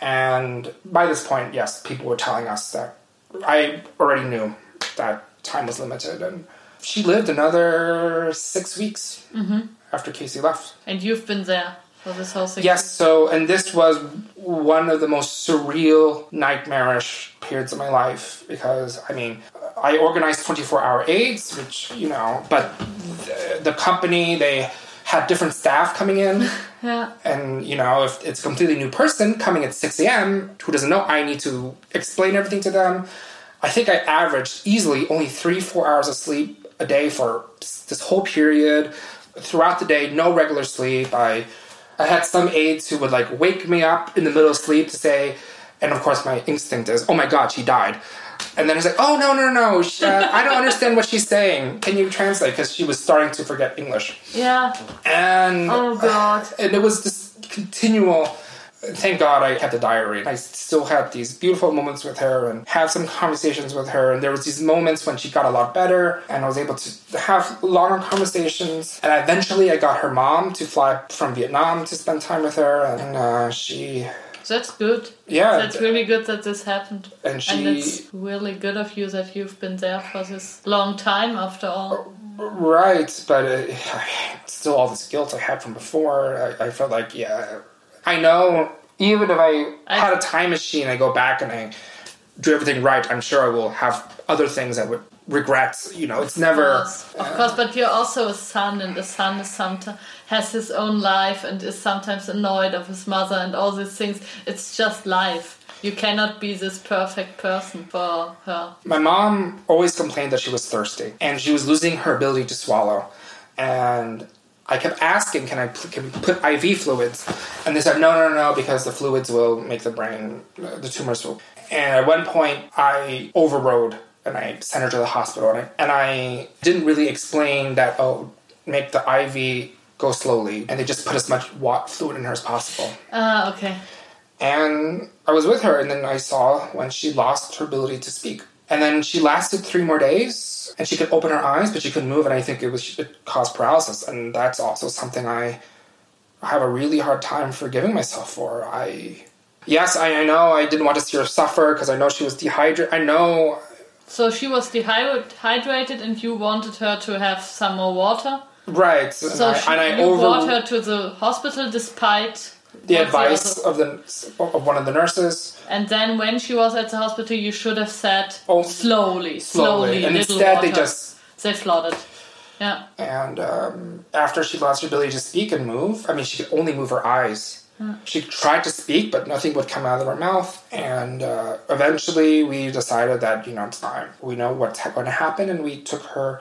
And by this point, yes, people were telling us that I already knew that time was limited, and she lived another six weeks mm-hmm. after Casey left. And you've been there for this whole thing. Yes, so, and this was one of the most surreal, nightmarish periods of my life because, I mean, I organized 24 hour aids, which, you know, but the, the company, they had different staff coming in. Yeah. And, you know, if it's a completely new person coming at 6 a.m. who doesn't know, I need to explain everything to them. I think I averaged easily only three, four hours of sleep a day for this whole period. Throughout the day, no regular sleep. I, I had some aides who would like wake me up in the middle of sleep to say, and of course my instinct is, oh my god, she died. And then it's like, oh no, no, no, sh- uh, I don't understand what she's saying. Can you translate? Because she was starting to forget English. Yeah. And Oh god. and it was this continual thank god i had the diary i still had these beautiful moments with her and have some conversations with her and there was these moments when she got a lot better and i was able to have longer conversations and eventually i got her mom to fly from vietnam to spend time with her and uh, she That's good. yeah That's really good that this happened. and she And it's really good of you that you've been there for this long time after all. Right, but uh, still all this guilt I had from before. I, I felt like, yeah, I know. Even if I, I- had a time machine, I go back and I do everything right. I'm sure I will have other things that would regret. You know, it's never. Of course, of course, but you're also a son, and the son is sometimes has his own life and is sometimes annoyed of his mother and all these things. It's just life. You cannot be this perfect person for her. My mom always complained that she was thirsty and she was losing her ability to swallow. And I kept asking, can I can we put IV fluids? And they said, no, no, no, because the fluids will make the brain, the tumors will. And at one point, I overrode and I sent her to the hospital. And I, and I didn't really explain that, oh, make the IV go slowly. And they just put as much wa- fluid in her as possible. Ah, okay. And I was with her, and then I saw when she lost her ability to speak. And then she lasted three more days, and she could open her eyes, but she couldn't move, and I think it was it caused paralysis. And that's also something I have a really hard time forgiving myself for. I yes, I, I know I didn't want to see her suffer because I know she was dehydrated. I know So she was dehydrated, and you wanted her to have some more water. right, So and I, and I you over brought her to the hospital despite the advice other- of the of one of the nurses. And then when she was at the hospital, you should have said Oh, slowly, slowly, slowly. And instead water. they just- they flooded. Yeah. And um, after she lost her ability to speak and move, I mean, she could only move her eyes. She tried to speak, but nothing would come out of her mouth. And uh, eventually, we decided that you know it's time. We know what's going to happen, and we took her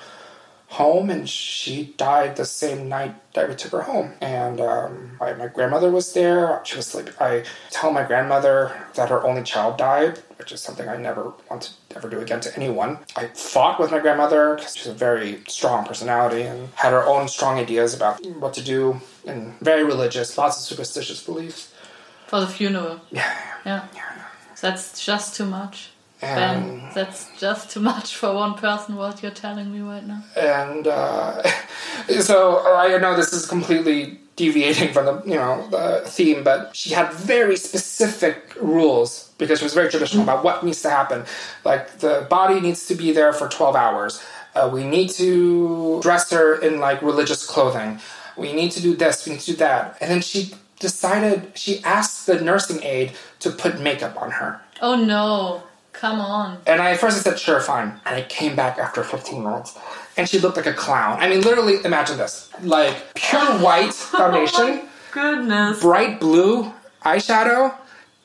home. And she died the same night that we took her home. And um, my, my grandmother was there. She was sleeping. I tell my grandmother that her only child died, which is something I never want to ever do again to anyone. I fought with my grandmother because she's a very strong personality and had her own strong ideas about what to do and very religious, lots of superstitious beliefs. For the funeral. Yeah. Yeah. That's just too much. And, Ben, that's just too much for one person, what you're telling me right now. and uh, so I know this is completely deviating from the you know the theme, but she had very specific rules because she was very traditional about what needs to happen. Like the body needs to be there for twelve hours. Uh, we need to dress her in like religious clothing. We need to do this. We need to do that. And then she decided she asked the nursing aide to put makeup on her. Oh no. Come on. And I at first I said, sure, fine. And I came back after 15 minutes. And she looked like a clown. I mean, literally, imagine this. Like, pure white foundation, Goodness. bright blue eyeshadow,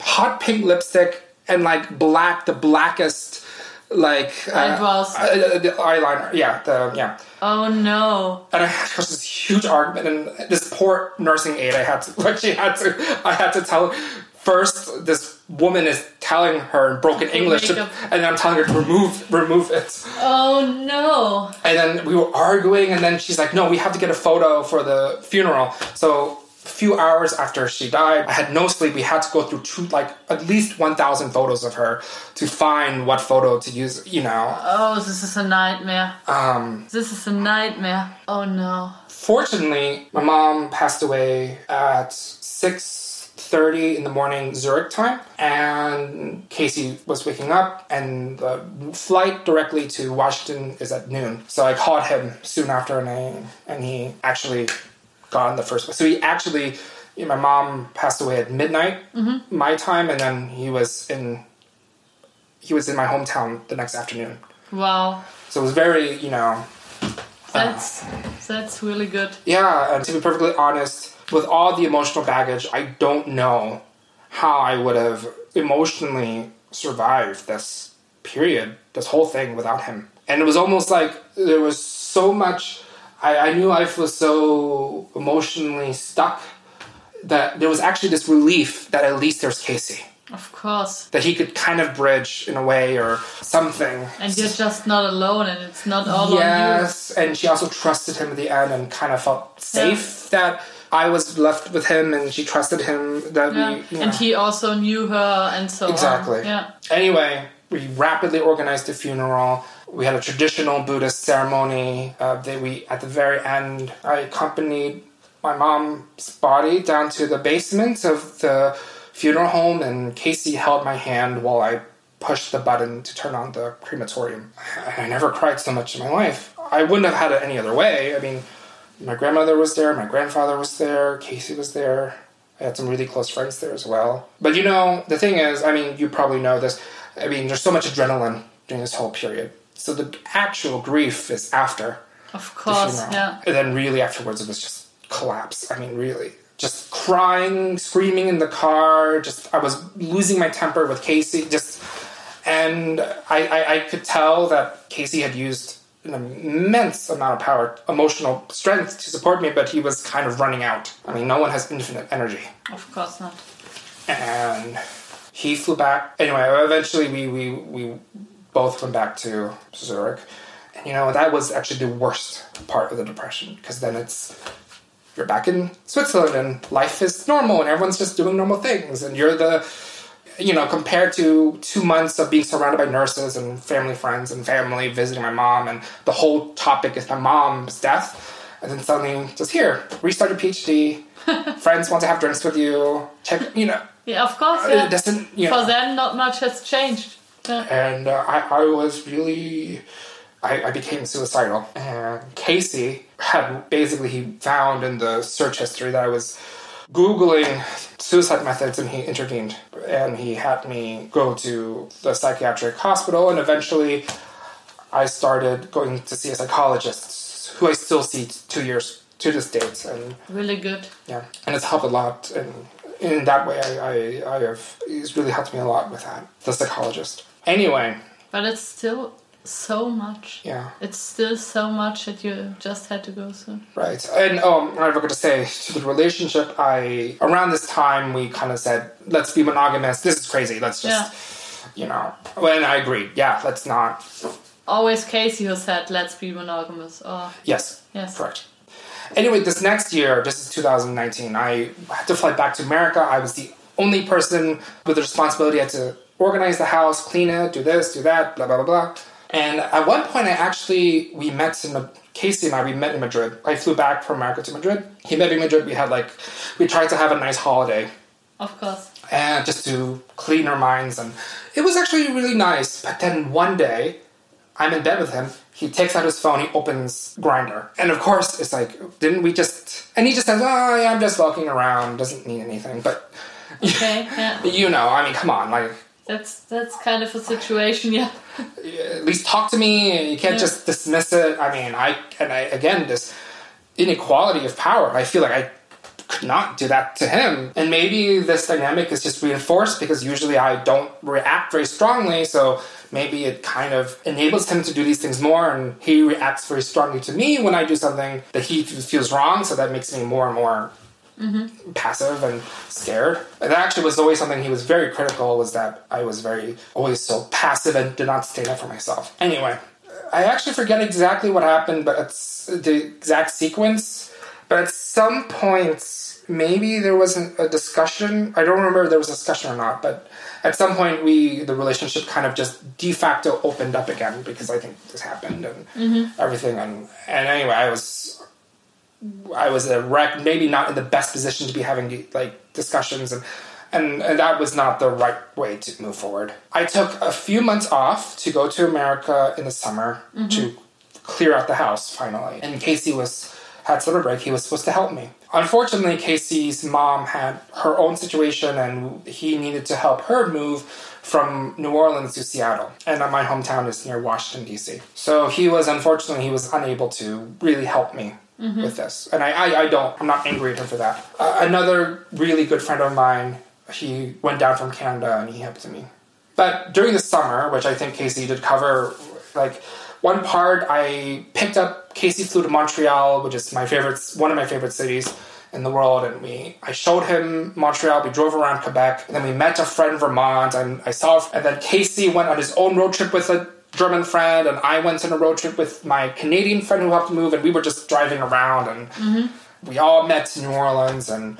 hot pink lipstick, and like black, the blackest, like... Uh, Eyebrows. uh, the eyeliner. Yeah, the, yeah. Oh no. And I had this huge argument, and this poor nursing aide, I had to, like, she had to, I had to tell first, this woman is telling her in broken English, to, and I'm telling her to remove, remove it. Oh no. And then we were arguing, and then she's like, no, we have to get a photo for the funeral. So, a few hours after she died, I had no sleep. We had to go through two, like, at least 1,000 photos of her to find what photo to use, you know. Oh, this is a nightmare. Um, This is a nightmare. Oh no. Fortunately, my mom passed away at 6:30 in the morning Zurich time, and Casey was waking up, and the flight directly to Washington is at noon. So I called him soon after, and I and he actually got on the first. So he actually, you know, my mom passed away at midnight mm-hmm. my time, and then he was in he was in my hometown the next afternoon. Wow. So it was very, you know, uh, That's that's really good. Yeah, and to be perfectly honest, with all the emotional baggage, I don't know how I would have emotionally survived this period, this whole thing without him. And it was almost like there was so much. I, I knew I was so emotionally stuck that there was actually this relief that at least there's Casey. Of course. That he could kind of bridge in a way or something. And you're just not alone and it's not all on you. yes, and she also trusted him at the end and kind of felt safe that I was left with him, and she trusted him that. Yeah. we. You know. And he also knew her and so Exactly. on. Yeah. Anyway, we rapidly organized the funeral. We had a traditional Buddhist ceremony. Uh, that we at the very end, I accompanied my mom's body down to the basement of the funeral home, and Casey held my hand while I pushed the button to turn on the crematorium. I I never cried so much in my life. I wouldn't have had it any other way. I mean, my grandmother was there, my grandfather was there, Casey was there. I had some really close friends there as well. But you know, the thing is, I mean, you probably know this. I mean, there's so much adrenaline during this whole period. So the actual grief is after Of course. Yeah. And then really afterwards, it was just collapse. I mean, really. Just crying, screaming in the car. Just, I was losing my temper with Casey. Just, and I, I, I could tell that Casey had used an immense amount of power, emotional strength to support me, but he was kind of running out. I mean, no one has infinite energy Of course not. and he flew back. Anyway, eventually we we we both went back to Zurich, and you know that was actually the worst part of the depression because then it's you're back in Switzerland and life is normal and everyone's just doing normal things and you're the you know, compared to two months of being surrounded by nurses and family friends and family visiting my mom, and the whole topic is my mom's death, and then suddenly just here, restart your PhD, friends want to have drinks with you, check, you know, Yeah, of course. Uh, it Yeah. doesn't, you For them, not much has changed. Yeah. and uh, I, I was really I, I became suicidal and casey had basically he found in the search history that i was googling suicide methods and he intervened and he had me go to the psychiatric hospital and eventually i started going to see a psychologist who i still see two years to this date and Really good. yeah, and it's helped a lot, and in that way, I, I, I have it's really helped me a lot with that. The psychologist. Anyway, But it's still so much. yeah, It's still so much that you just had to go through. right. And um, I forgot to say to the relationship. I around this time we kind of said, let's be monogamous. This is crazy. Let's just, you know. And I agreed, yeah, let's not. Always Casey who said, let's be monogamous. Oh, Yes, Yes. correct. Anyway, this next year, this is 2019, I had to fly back to America. I was the only person with the responsibility. I had to organize the house, clean it, do this, do that, blah, blah, blah, blah. And at one point, I actually, we met in, Casey and I, we met in Madrid. I flew back from America to Madrid. He met me in Madrid. We had like, we tried to have a nice holiday of course. and just to clean our minds. And it was actually really nice. But then one day, I'm in bed with him. He takes out his phone. He opens Grindr, and of course, it's like, didn't we just? And he just says, "Oh, yeah, I'm just walking around. Doesn't mean anything." But Okay, yeah. you know, I mean, come on, like. That's that's kind of a situation, yeah. at least talk to me. You can't Yeah. just dismiss it. I mean, I and I again this inequality of power. I feel like I could not do that to him, and maybe this dynamic is just reinforced because usually I don't react very strongly. So maybe it kind of enables him to do these things more, and he reacts very strongly to me when I do something that he feels wrong. So that makes me more and more Mm-hmm. passive and scared. And that actually was always something he was very critical was that I was very always so passive and did not stand up for myself. Anyway, I actually forget exactly what happened, but it's the exact sequence. But at some point, maybe there wasn't a discussion. I don't remember if there was a discussion or not, but at some point we the relationship kind of just de facto opened up again because I think this happened and mm-hmm. everything and and anyway I was I was a wreck, maybe not in the best position to be having like discussions, and, and and that was not the right way to move forward. I took a few months off to go to America in the summer mm-hmm. to clear out the house finally. And Casey was had summer break. He was supposed to help me. Unfortunately, Casey's mom had her own situation, and he needed to help her move from New Orleans to Seattle, and my hometown is near Washington D.C. So he was unfortunately he was unable to really help me with this, and I, I, I don't I'm not angry at him for that. Uh, another really good friend of mine, he went down from Canada and he helped me. But during the summer, which I think Casey did cover, like one part, I picked up. Casey flew to Montreal, which is my favorite, one of my favorite cities in the world, and we. I showed him Montreal. We drove around Quebec, and then we met a friend in Vermont, and I saw. And then Casey went on his own road trip with a German friend, and I went on a road trip with my Canadian friend who helped move, and we were just driving around, and mm-hmm. we all met in New Orleans, and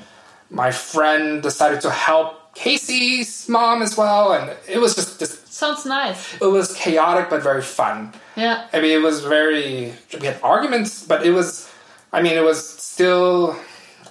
my friend decided to help Casey's mom as well, and it was just, just Sounds nice. it was chaotic but very fun. Yeah. I mean, it was very. We had arguments, but it was. I mean, it was still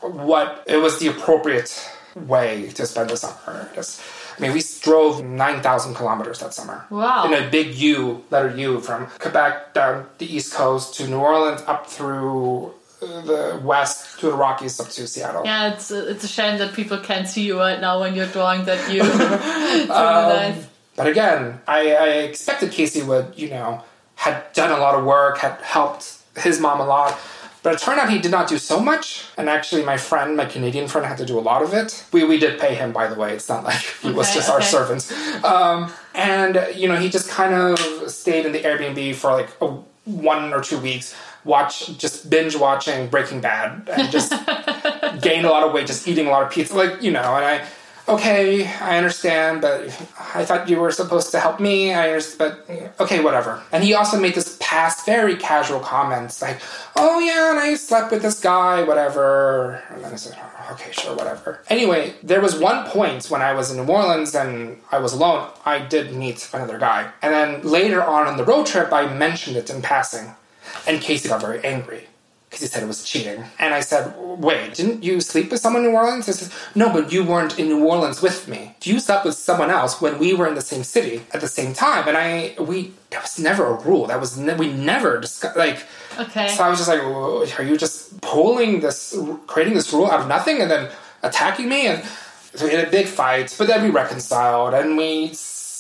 what it was the appropriate way to spend the summer. Just, I mean, we drove nine thousand kilometers that summer. Wow. In a big U, letter U, from Quebec down the East Coast to New Orleans, up through uh, the west to the Rockies, up to Seattle. Yeah, it's a, it's a shame that people can't see you right now when you're drawing that really nice. But again, I, I expected Casey would, you know, had done a lot of work, had helped his mom a lot. But it turned out he did not do so much. And actually, my friend, my Canadian friend, had to do a lot of it. We, we did pay him, by the way. It's not like he was Okay, just our okay. servant. Um, and, you know, he just kind of stayed in the Airbnb for like a, one or two weeks, watch, just binge watching Breaking Bad and just gained a lot of weight just eating a lot of pizza. Like, you know, and I, okay, I understand, but I thought you were supposed to help me. I but okay, whatever. And he also made this cast very casual comments like, "Oh yeah, and I slept with this guy, whatever." And then I said, oh, "Okay, sure, whatever." Anyway, there was one point when I was in New Orleans and I was alone. I did meet another guy, and then later on on the road trip, I mentioned it in passing, and Casey got very angry because he said it was cheating. And I said, wait, didn't you sleep with someone in New Orleans? He says, no, but you weren't in New Orleans with me. You slept with someone else when we were in the same city at the same time. And I, we, that was never a rule. That was, ne- we never discussed, like, Okay. so I was just like, are you just pulling this, creating this rule out of nothing and then attacking me? And so we had a big fight, but then we reconciled and we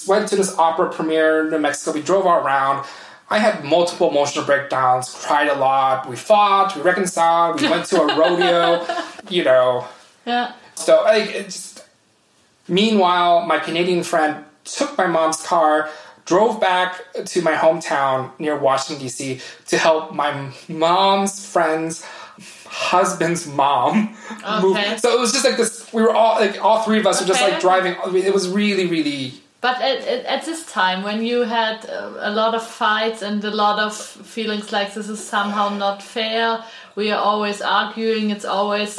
went to this opera premiere in New Mexico. We drove all around. I had multiple emotional breakdowns, cried a lot. We fought, we reconciled, we went to a rodeo, you know. yeah. So like, just, meanwhile, my Canadian friend took my mom's car, drove back to my hometown near Washington D.C. to help my mom's friend's husband's mom move. Okay. So it was just like this. We were all like all three of us were just like driving. It was really, really. But at, at, at this time, when you had uh, a lot of fights and a lot of feelings like this is somehow not fair, we are always arguing, it's always,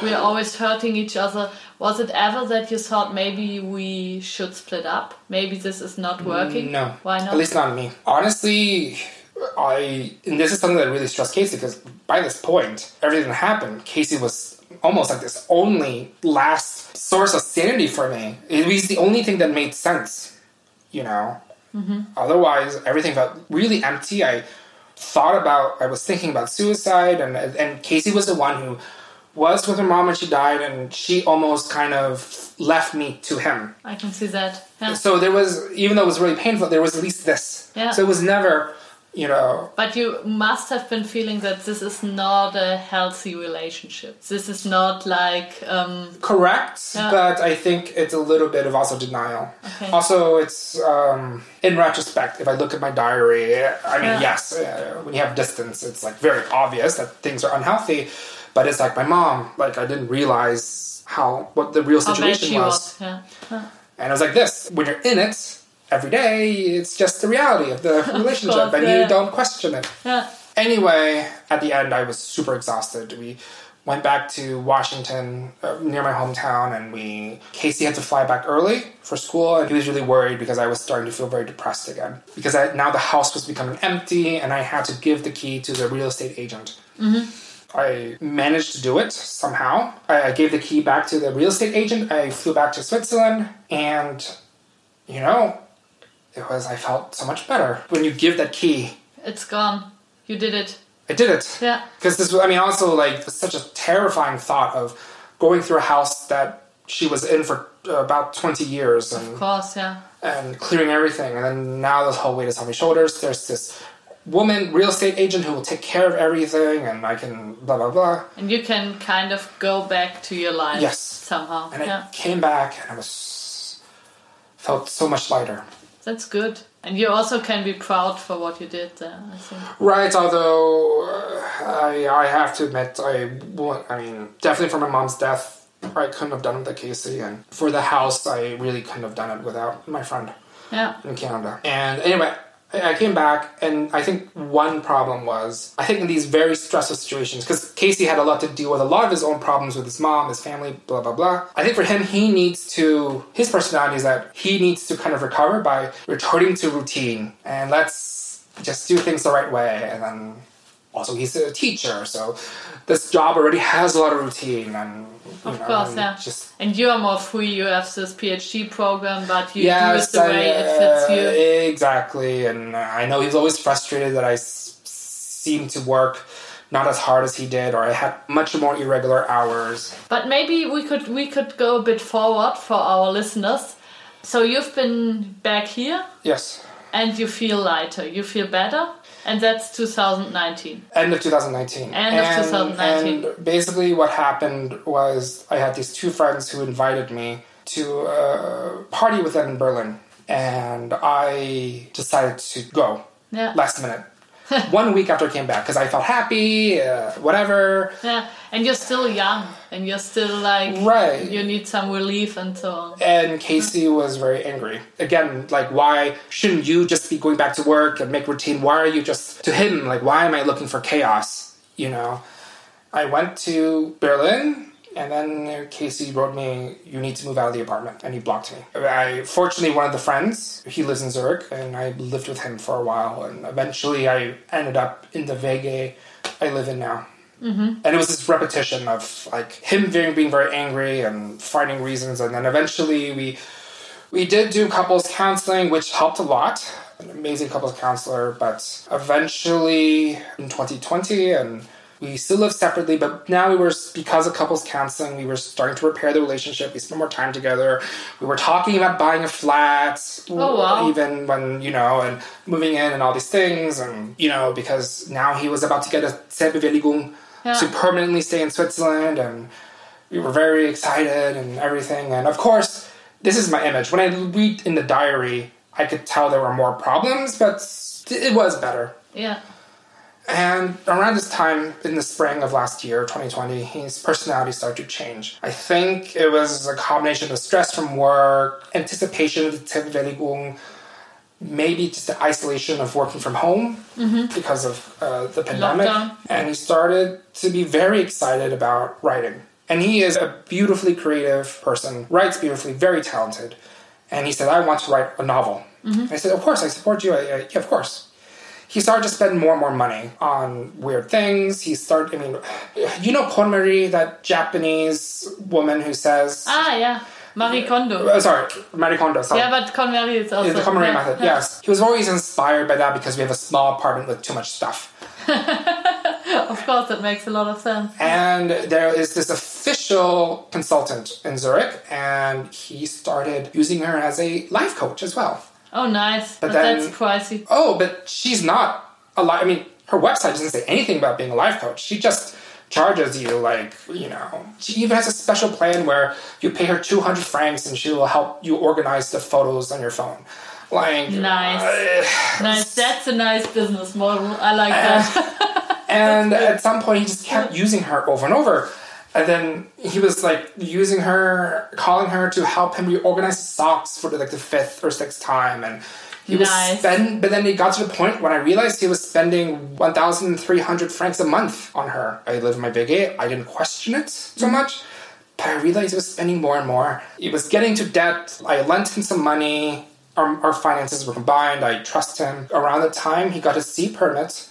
we are always hurting each other. Was it ever that you thought maybe we should split up? Maybe this is not working? No. Why not? At least not me. Honestly, I and this is something that really stressed Casey because by this point, everything that happened, Casey was almost like this only last source of sanity for me. It was the only thing that made sense, you know. Mm-hmm. Otherwise, everything felt really empty. I thought about, I was thinking about suicide, and and Casey was the one who was with her mom when she died, and she almost kind of left me to him. I can see that. Yeah. So there was, even though it was really painful, there was at least this. Yeah. So it was never, you know, But you must have been feeling that this is not a healthy relationship. This is not like, um, correct, Yeah. but I think it's a little bit of also denial. Okay. Also, it's um, in retrospect, if I look at my diary, I mean, Yeah. yes, uh, when you have distance, it's like very obvious that things are unhealthy. But it's like my mom, like I didn't realize how what the real situation was. was. Yeah. And I was like, this, when you're in it every day, it's just the reality of the relationship, course, and yeah. you don't question it. yeah. Anyway, at the end, I was super exhausted. We went back to Washington, uh, near my hometown, and we Casey had to fly back early for school, and he was really worried because I was starting to feel very depressed again because I, now the house was becoming empty, and I had to give the key to the real estate agent. I managed to do it somehow. I, I gave the key back to the real estate agent. I flew back to Switzerland, and you know, it was I felt so much better when you give that key. It's gone. You did it. I did it. Yeah. Because this, I mean, also like such a terrifying thought of going through a house that she was in for uh, about twenty years and Of course, yeah. and clearing everything, and then now this whole weight is on my shoulders. There's this woman, real estate agent, who will take care of everything, and I can blah blah blah. And you can kind of go back to your life Yes. somehow. And yeah. I came back, and I was felt so much lighter. That's good. And you also can be proud for what you did there, I think. Right, although uh, I I have to admit I I mean definitely for my mom's death I couldn't have done it without Casey and for the house I really couldn't have done it without my friend Yeah. in Canada. And anyway, I came back and I think one problem was I think in these very stressful situations because Casey had a lot to deal with a lot of his own problems with his mom, his family, blah blah blah. I think for him he needs to his personality is that he needs to kind of recover by returning to routine and let's just do things the right way and then also he's a teacher so this job already has a lot of routine and Of know, course, yeah. just And you are more free. You have this PhD program, but you do it the way it fits you. Exactly, and I know he's always frustrated that I s- seem to work not as hard as he did, or I had much more irregular hours. But maybe we could we could go a bit forward for our listeners. So you've been back here, Yes, and you feel lighter. You feel better, and that's 2019. end of 2019. End of 2019. And basically, what happened was I had these two friends who invited me to a party with them in Berlin, and I decided to go Yeah. last minute. one week after I came back because I felt happy, uh, whatever. Yeah, and you're still young, and you're still like Right. You need some relief and so on. And Casey was very angry. Again, like, why shouldn't you just be going back to work and make routine? Why are you just, to him, like, why am I looking for chaos? You know? I went to Berlin, and then Casey wrote me, you need to move out of the apartment, and he blocked me. I, fortunately, one of the friends, he lives in Zurich, and I lived with him for a while, and eventually I ended up in the WG I live in now. Mm-hmm. And it was this repetition of like him being, being very angry and finding reasons, and then eventually we we did do couples counseling, which helped a lot. An amazing couples counselor, but eventually in 2020, and we still lived separately. But now we were because of couples counseling, we were starting to repair the relationship. We spent more time together. We were talking about buying a flat, Oh, wow. even when you know, and moving in and all these things, and you know, because now he was about to get a C-Bewilligung Yeah. to permanently stay in Switzerland, and we were very excited and everything. And of course, this is my image. When I read in the diary, I could tell there were more problems, but it was better. Yeah. And around this time in the spring of last year, 2020, his personality started to change. I think it was a combination of stress from work, anticipation of the C-Bewilligung, maybe just the isolation of working from home because of uh, the pandemic. Lockdown. And he started to be very excited about writing. And he is a beautifully creative person, writes beautifully, very talented. And he said, I want to write a novel. I said, Of course, I support you. I, I, yeah, of course he started to spend more and more money on weird things. He started, I mean, you know KonMari, that Japanese woman who says, Ah, yeah. Marie Kondo. oh, sorry, Marie Kondo, sorry. Yeah, but KonMari is also. the KonMari yeah, method, yeah. yes. He was always inspired by that because we have a small apartment with too much stuff. Of course, that makes a lot of sense. And there is this official consultant in Zurich, and he started using her as a life coach as well. Oh, nice. But, then- that's pricey. Oh, but she's not a life. I mean, her website doesn't say anything about being a life coach. She just charges you like you know. She even has a special plan where you pay her two hundred francs and she will help you organize the photos on your phone. Like Nice. uh, Nice. That's a nice business model. I like that. and at some point he just kept using her over and over. And then he was like using her, calling her to help him reorganize socks for the, like the fifth or sixth time, and he was Nice. spend. But then he got to the point when I realized he was spending one thousand three hundred francs a month on her. I live in my big A. I didn't question it so mm-hmm. much, but I realized he was spending more and more. He was getting to debt. I lent him some money. Our, our finances were combined. I trust him. Around the time he got his C permit,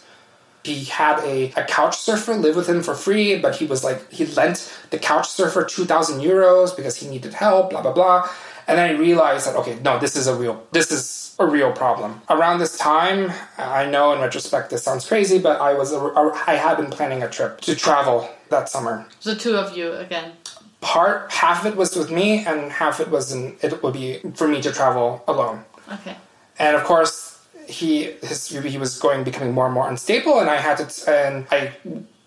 he had a, a couch surfer live with him for free, but he was like, he lent the couch surfer 2,000 euros because he needed help, blah, blah, blah. And then I realized that, okay, no, this is a real, this is a real problem. Around this time, I know in retrospect this sounds crazy, but I was, I had been planning a trip to travel that summer. the two of you again. Part, half of it was with me and half it was in, it would be for me to travel alone Okay. and of course he his he was going becoming more and more unstable and i had to and i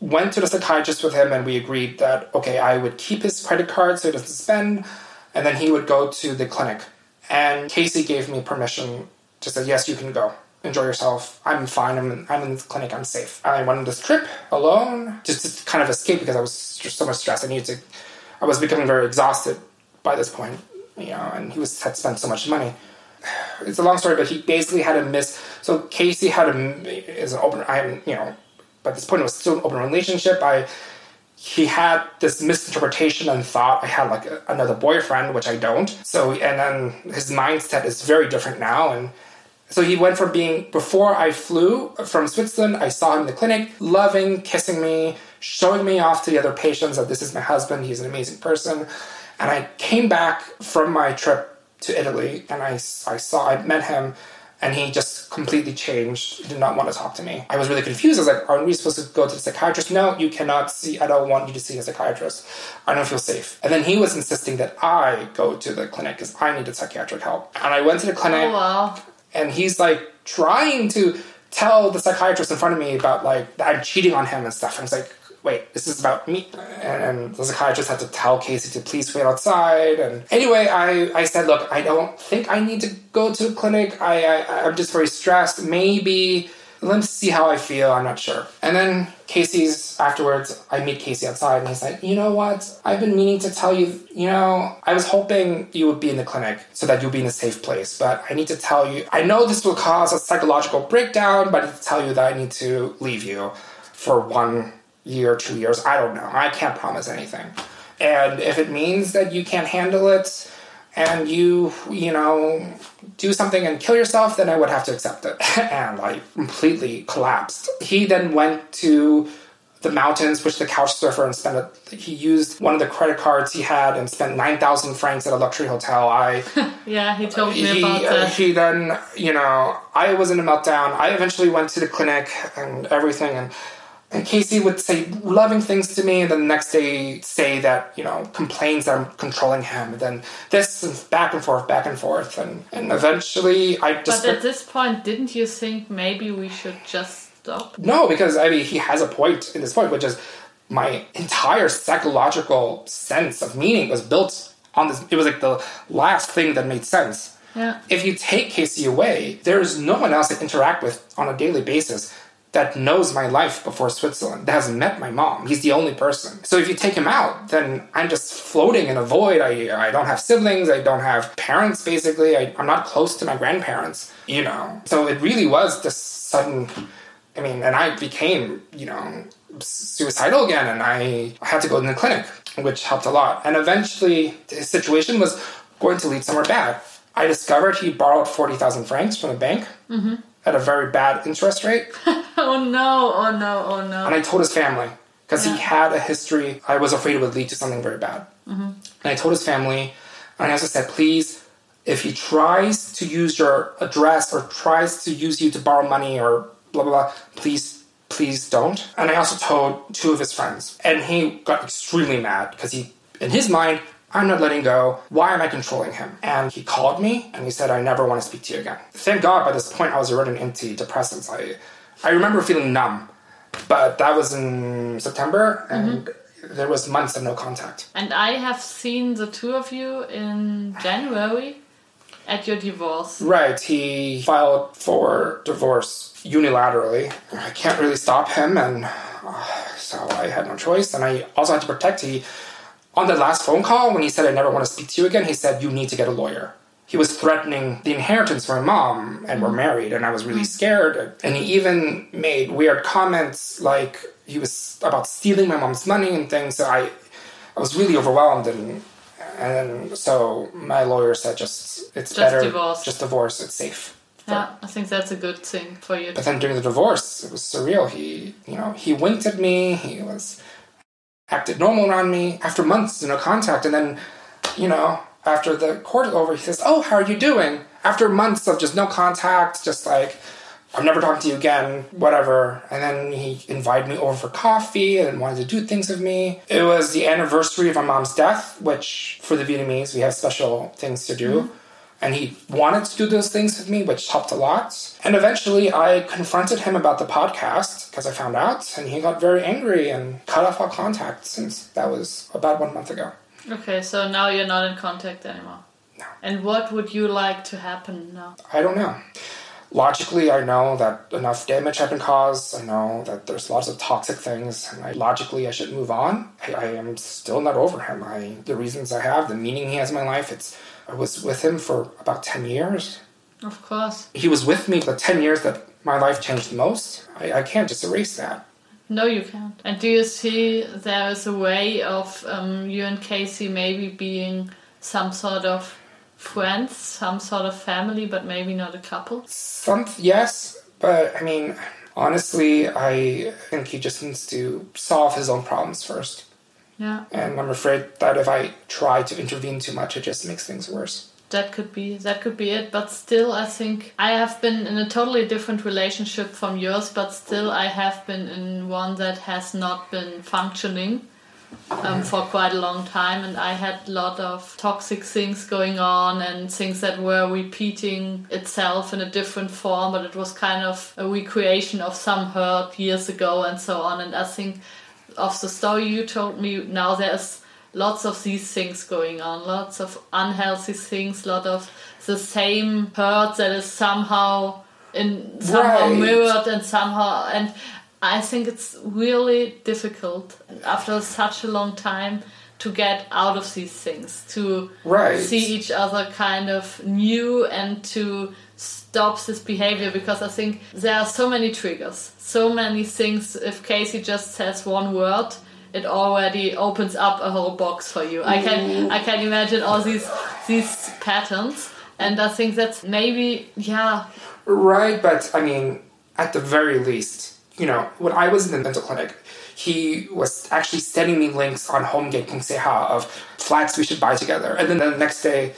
went to the psychiatrist with him and we agreed that okay i would keep his credit card so he doesn't spend and then he would go to the clinic. And casey gave me permission to say yes you can go. Enjoy yourself. I'm fine. I'm in, I'm in the clinic. I'm safe. I went on this trip alone just to kind of escape because i was so much stress i needed to i was becoming very exhausted by this point you know and he was had spent so much money it's a long story, but he basically had a miss. So Casey had a is an open. I you know, by this point it was still an open relationship. I he had this misinterpretation and thought I had like a, another boyfriend, which I don't. So and then his mindset is very different now, and so he went from being before I flew from Switzerland. I saw him in the clinic, loving, kissing me, showing me off to the other patients that this is my husband. He's an amazing person. And I came back from my trip to Italy, and I, I saw I met him, and he just completely changed. He did not want to talk to me. I was really confused. I was like, "Aren't we supposed to go to the psychiatrist?" No, you cannot see. I don't want you to see a psychiatrist. I don't feel safe. And then he was insisting that I go to the clinic because I needed psychiatric help. And I went to the clinic Oh, wow. and he's like trying to tell the psychiatrist in front of me about like that I'm cheating on him and stuff. And it's like, wait, this is about me. And the psychiatrist had to tell Casey to please wait outside. And anyway, I, I said, look, I don't think I need to go to a clinic. I, I I'm just very stressed. Maybe let me see how I feel. I'm not sure. And then Casey's afterwards, I meet Casey outside and he's like, you know what? I've been meaning to tell you, you know, I was hoping you would be in the clinic so that you'll be in a safe place. But I need to tell you, I know this will cause a psychological breakdown, but I need to tell you that I need to leave you for one year, two years. I don't know. I can't promise anything. And if it means that you can't handle it, and you, you know, do something and kill yourself, then I would have to accept it. and I completely collapsed. He then went to the mountains, which the couch surfer, and spent a, he used one of the credit cards he had and spent 9,000 francs at a luxury hotel. I, yeah, he told me he, about uh, that. He then, you know, I was in a meltdown. I eventually went to the clinic and everything. And and Casey would say loving things to me, and then the next day say that, you know, complains that I'm controlling him. And then this and back and forth, back and forth. And, and eventually I just. But at this point, didn't you think maybe we should just stop? No, because I mean, he has a point in this point, which is my entire psychological sense of meaning was built on this. It was like the last thing that made sense. Yeah. If you take Casey away, there is no one else to interact with on a daily basis that knows my life before Switzerland, that has met my mom. He's the only person. So if you take him out, then I'm just floating in a void. I, I don't have siblings. I don't have parents, basically. I, I'm not close to my grandparents, you know. So it really was this sudden, I mean, and I became, you know, suicidal again and I had to go to the clinic, which helped a lot. And eventually his situation was going to lead somewhere bad. I discovered he borrowed 40,000 francs from the bank. Mm-hmm at a very bad interest rate. oh no, oh no, oh no. And I told his family because yeah. he had a history. I was afraid it would lead to something very bad. Mm-hmm. And I told his family, and I also said, please, if he tries to use your address or tries to use you to borrow money or blah, blah, blah, please, please don't. And I also told two of his friends. And he got extremely mad because he, in his mind, I'm not letting go. Why am I controlling him? And he called me and he said, I never want to speak to you again. Thank God by this point I was already antidepressants. I, I remember feeling numb, but that was in September and mm-hmm. there was months of no contact. And I have seen the two of you in January at your divorce. Right. He filed for divorce unilaterally. I can't really stop him and uh, so I had no choice and I also had to protect he on the last phone call, when he said, I never want to speak to you again, he said, You need to get a lawyer. He was threatening the inheritance for my mom, and we're mm-hmm. married, and I was really mm-hmm. scared. And he even made weird comments like he was about stealing my mom's money and things. So I, I was really overwhelmed, and and so my lawyer said, just it's just better, divorce. just divorce. It's safe. Yeah, I think that's a good thing for you. But then during the divorce, it was surreal. He, you know, he winked at me. He was acted normal around me after months, of no contact. And then, you know, after the court is over, he says, Oh, how are you doing? After months of just no contact, just like, I'm never talking to you again, whatever. And then he invited me over for coffee and wanted to do things with me. It was the anniversary of my mom's death, which for the Vietnamese, we have special things to do. Mm-hmm and he wanted to do those things with me, which helped a lot. And eventually I confronted him about the podcast because I found out, and he got very angry and cut off all contact since that was about one month ago. Okay, so now you're not in contact anymore. No. And what would you like to happen now? I don't know. Logically, I know that enough damage had been caused. I know that there's lots of toxic things, and I, logically, I should move on. I, I am still not over him. I the reasons I have, the meaning he has in my life. It's I was with him for about 10 years. Of course. He was with me the 10 years that my life changed the most. I, I can't just erase that. No, you can't. And do you see there is a way of um, you and Casey maybe being some sort of friends, some sort of family, but maybe not a couple? Some, yes, but I mean, honestly, I think he just needs to solve his own problems first. Yeah. And I'm afraid that if I try to intervene too much, it just makes things worse. That could be that could be it, but still, I think I have been in a totally different relationship from yours, but still, I have been in one that has not been functioning um, for quite a long time, and I had a lot of toxic things going on and things that were repeating itself in a different form, but it was kind of a recreation of some hurt years ago and so on. And I think of the story you told me, now there's lots of these things going on, lots of unhealthy things, lot of the same hurt that is somehow in somehow Right. mirrored and somehow and I think it's really difficult after such a long time to get out of these things to Right. see each other kind of new and to stop this behavior because I think there are so many triggers, so many things. If Casey just says one word, it already opens up a whole box for you. I can I can imagine all these these patterns, and I think that's maybe yeah Right, but I mean, at the very least, you know, when I was in the mental clinic, he was actually sending me links on HomeGate Kung Seha of flats we should buy together. And then the next day,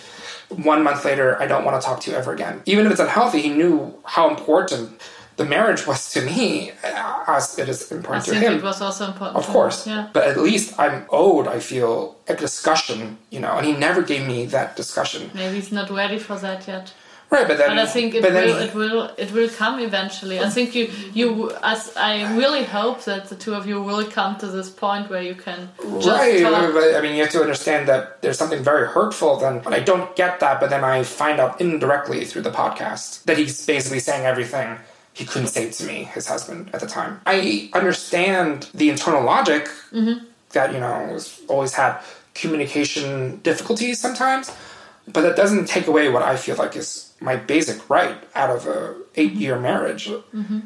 one month later, I don't want to talk to you ever again. Even if it's unhealthy, he knew how important the marriage was to me uh, as it is important to him. it was also important. Of course. yeah. But at least I'm owed, I feel, a discussion, you know, and he never gave me that discussion. Maybe he's not ready for that yet. Right, but then. But I think it then will, he- it will, it will come eventually. I think you, you, as I really hope that the two of you will come to this point where you can just Right, talk. but I mean, you have to understand that there's something very hurtful. Then and I don't get that, but then I find out indirectly through the podcast that he's basically saying everything he couldn't say to me, his husband at the time. I understand the internal logic mm-hmm. that you know was always had communication difficulties sometimes, but that doesn't take away what I feel like is my basic right out of a eight year mm-hmm. marriage. Mm-hmm.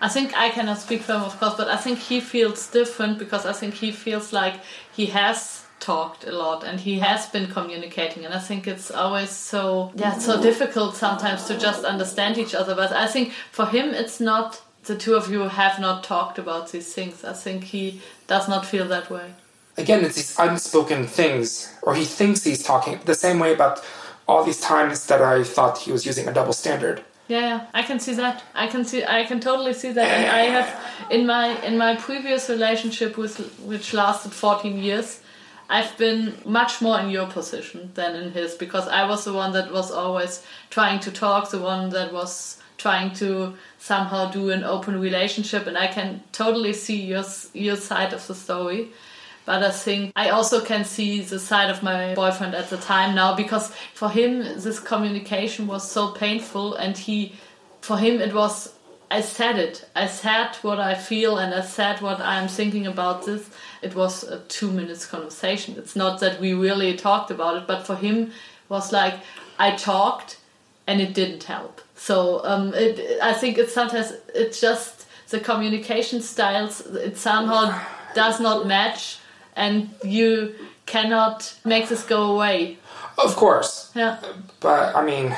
I think I cannot speak for him, of course, but I think he feels different because I think he feels like he has talked a lot and he has been communicating, and I think it's always so yeah, so difficult sometimes to just understand each other. But I think for him, it's not the two of you have not talked about these things. I think he does not feel that way. again, it's these unspoken things, or he thinks he's talking the same way about all these times that I thought he was using a double standard. Yeah, yeah, I can see that. I can see. I can totally see that. And I have in my in my previous relationship with which lasted fourteen years, I've been much more in your position than in his because I was the one that was always trying to talk, the one that was trying to somehow do an open relationship, and I can totally see your your side of the story. But I think I also can see the side of my boyfriend at the time now because for him this communication was so painful and he for him it was I said it. I said what I feel and I said what I'm thinking about this. It was a two minutes conversation. It's not that we really talked about it, but for him it was like I talked and it didn't help. So um, it, I think it's sometimes it's just the communication styles. It somehow does not match, and you cannot make this go away. Of course. Yeah, But I mean,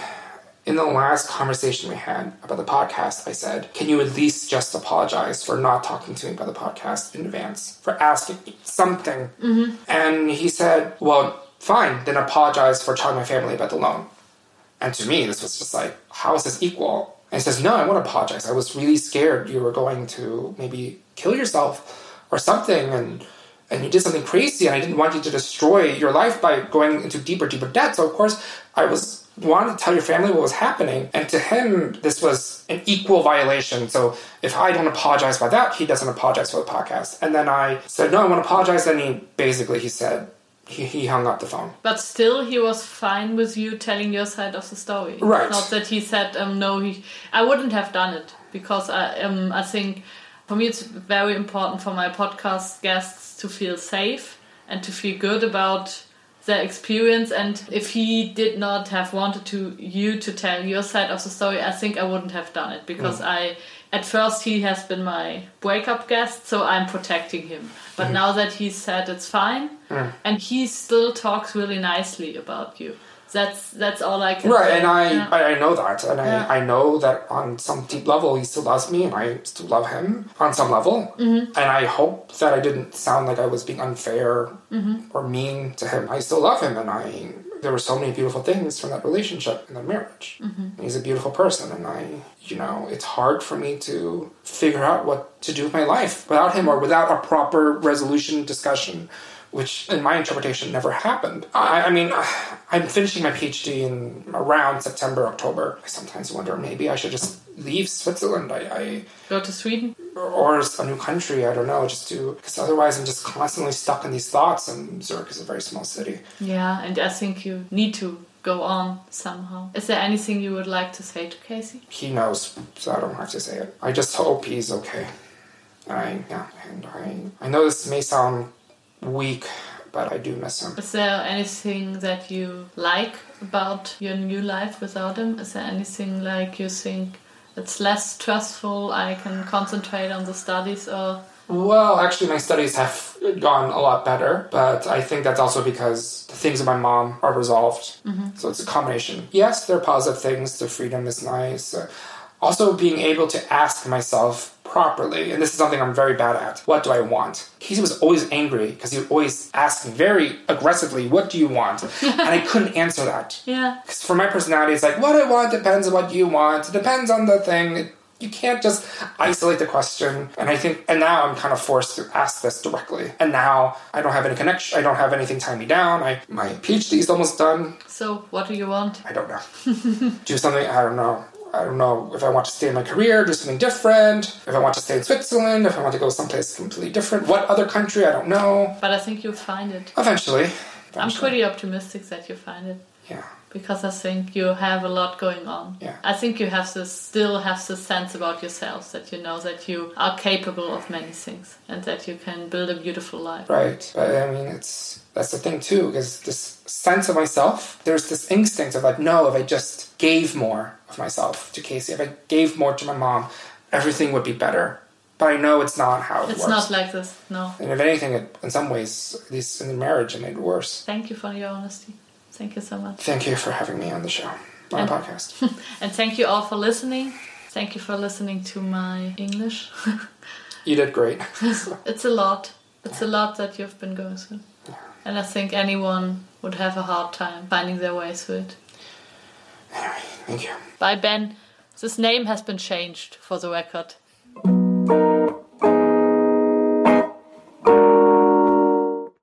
in the last conversation we had about the podcast, I said, Can you at least just apologize for not talking to me about the podcast in advance, for asking me something? Mm-hmm. And he said, Well, fine, then apologize for telling my family about the loan. And to me, this was just like, How is this equal? And he says, No, I won't apologize. I was really scared you were going to maybe kill yourself or something. And and you did something crazy and I didn't want you to destroy your life by going into deeper, deeper debt. So of course I was wanted to tell your family what was happening. And to him, this was an equal violation. So if I don't apologize by that, he doesn't apologize for the podcast. And then I said, no, I want to apologize. Then he basically, he said, he, he hung up the phone. but still, he was fine with you telling your side of the story. Right. Not that he said um, no. He I wouldn't have done it because I um I think for me it's very important for my podcast guests to feel safe and to feel good about their experience. And if he did not have wanted to you to tell your side of the story i think i wouldn't have done it because mm. i at first he has been my breakup guest so i'm protecting him. But mm. now that he said it's fine mm. and he still talks really nicely about you that's that's all i can Right, say. and I, Yeah. I, I know that, and Yeah. I, I know that on some deep level he still loves me, and I still love him on some level. Mm-hmm. And I hope that I didn't sound like I was being unfair Mm-hmm. or mean to him. I still love him, and I there were so many beautiful things from that relationship and that marriage. Mm-hmm. He's a beautiful person, and I, you know, it's hard for me to figure out what to do with my life without him or without a proper resolution discussion which in my interpretation never happened. I, I mean, I'm finishing my PhD in around September, October. I sometimes wonder maybe I should just leave Switzerland. I, I go to sweden or a new country. I don't know. Just to because otherwise I'm just constantly stuck in these thoughts. And Zurich is a very small city. Yeah, and I think you need to go on somehow. Is there anything you would like to say to Casey? He knows, so I don't have to say it. I just hope he's okay. I yeah, and I I know this may sound weak, but I do miss him. Is there anything that you like about your new life without him? Is there anything like you think it's less stressful? I can concentrate on the studies, or Well, actually, my studies have gone a lot better, but I think that's also because the things with my mom are resolved. Mm-hmm. So it's a combination. Yes, there are positive things. The freedom is nice. Also, being able to ask myself properly, and this is something I'm very bad at. What do I want? Casey was always angry because he would always ask very aggressively, "What do you want?" and I couldn't answer that. yeah, Because for my personality, it's like what I want depends on what you want. It depends on the thing. You can't just isolate the question. And I think, and now I'm kind of forced to ask this directly. And now I don't have any connection. I don't have anything tying me down. I my PhD is almost done. So what do you want? I don't know. do something. I don't know. I don't know if I want to stay in my career, do something different. If I want to stay in Switzerland, if I want to go someplace completely different. What other country? I don't know. But I think you'll find it. Eventually. I'm pretty optimistic that you'll find it. Yeah. because I think you have a lot going on. Yeah. I think you have this still have this sense about yourself that you know that you are capable of many things and that you can build a beautiful life. Right. But I mean, it's that's the thing too, because this sense of myself, there's this instinct of like, no, if I just gave more of myself to Casey, if I gave more to my mom, everything would be better. But I know it's not how it It's works. not like this. No. and if anything, it, in some ways, at least in the marriage, it made it worse. Thank you for your honesty. Thank you so much. Thank you for having me on the show, on And- podcast. And thank you all for listening. Thank you for listening to my English. you did great. it's a lot. It's a lot that you've been going through. And I think anyone would have a hard time finding their way through it. anyway, thank you. Bye, Ben. This name has been changed for the record.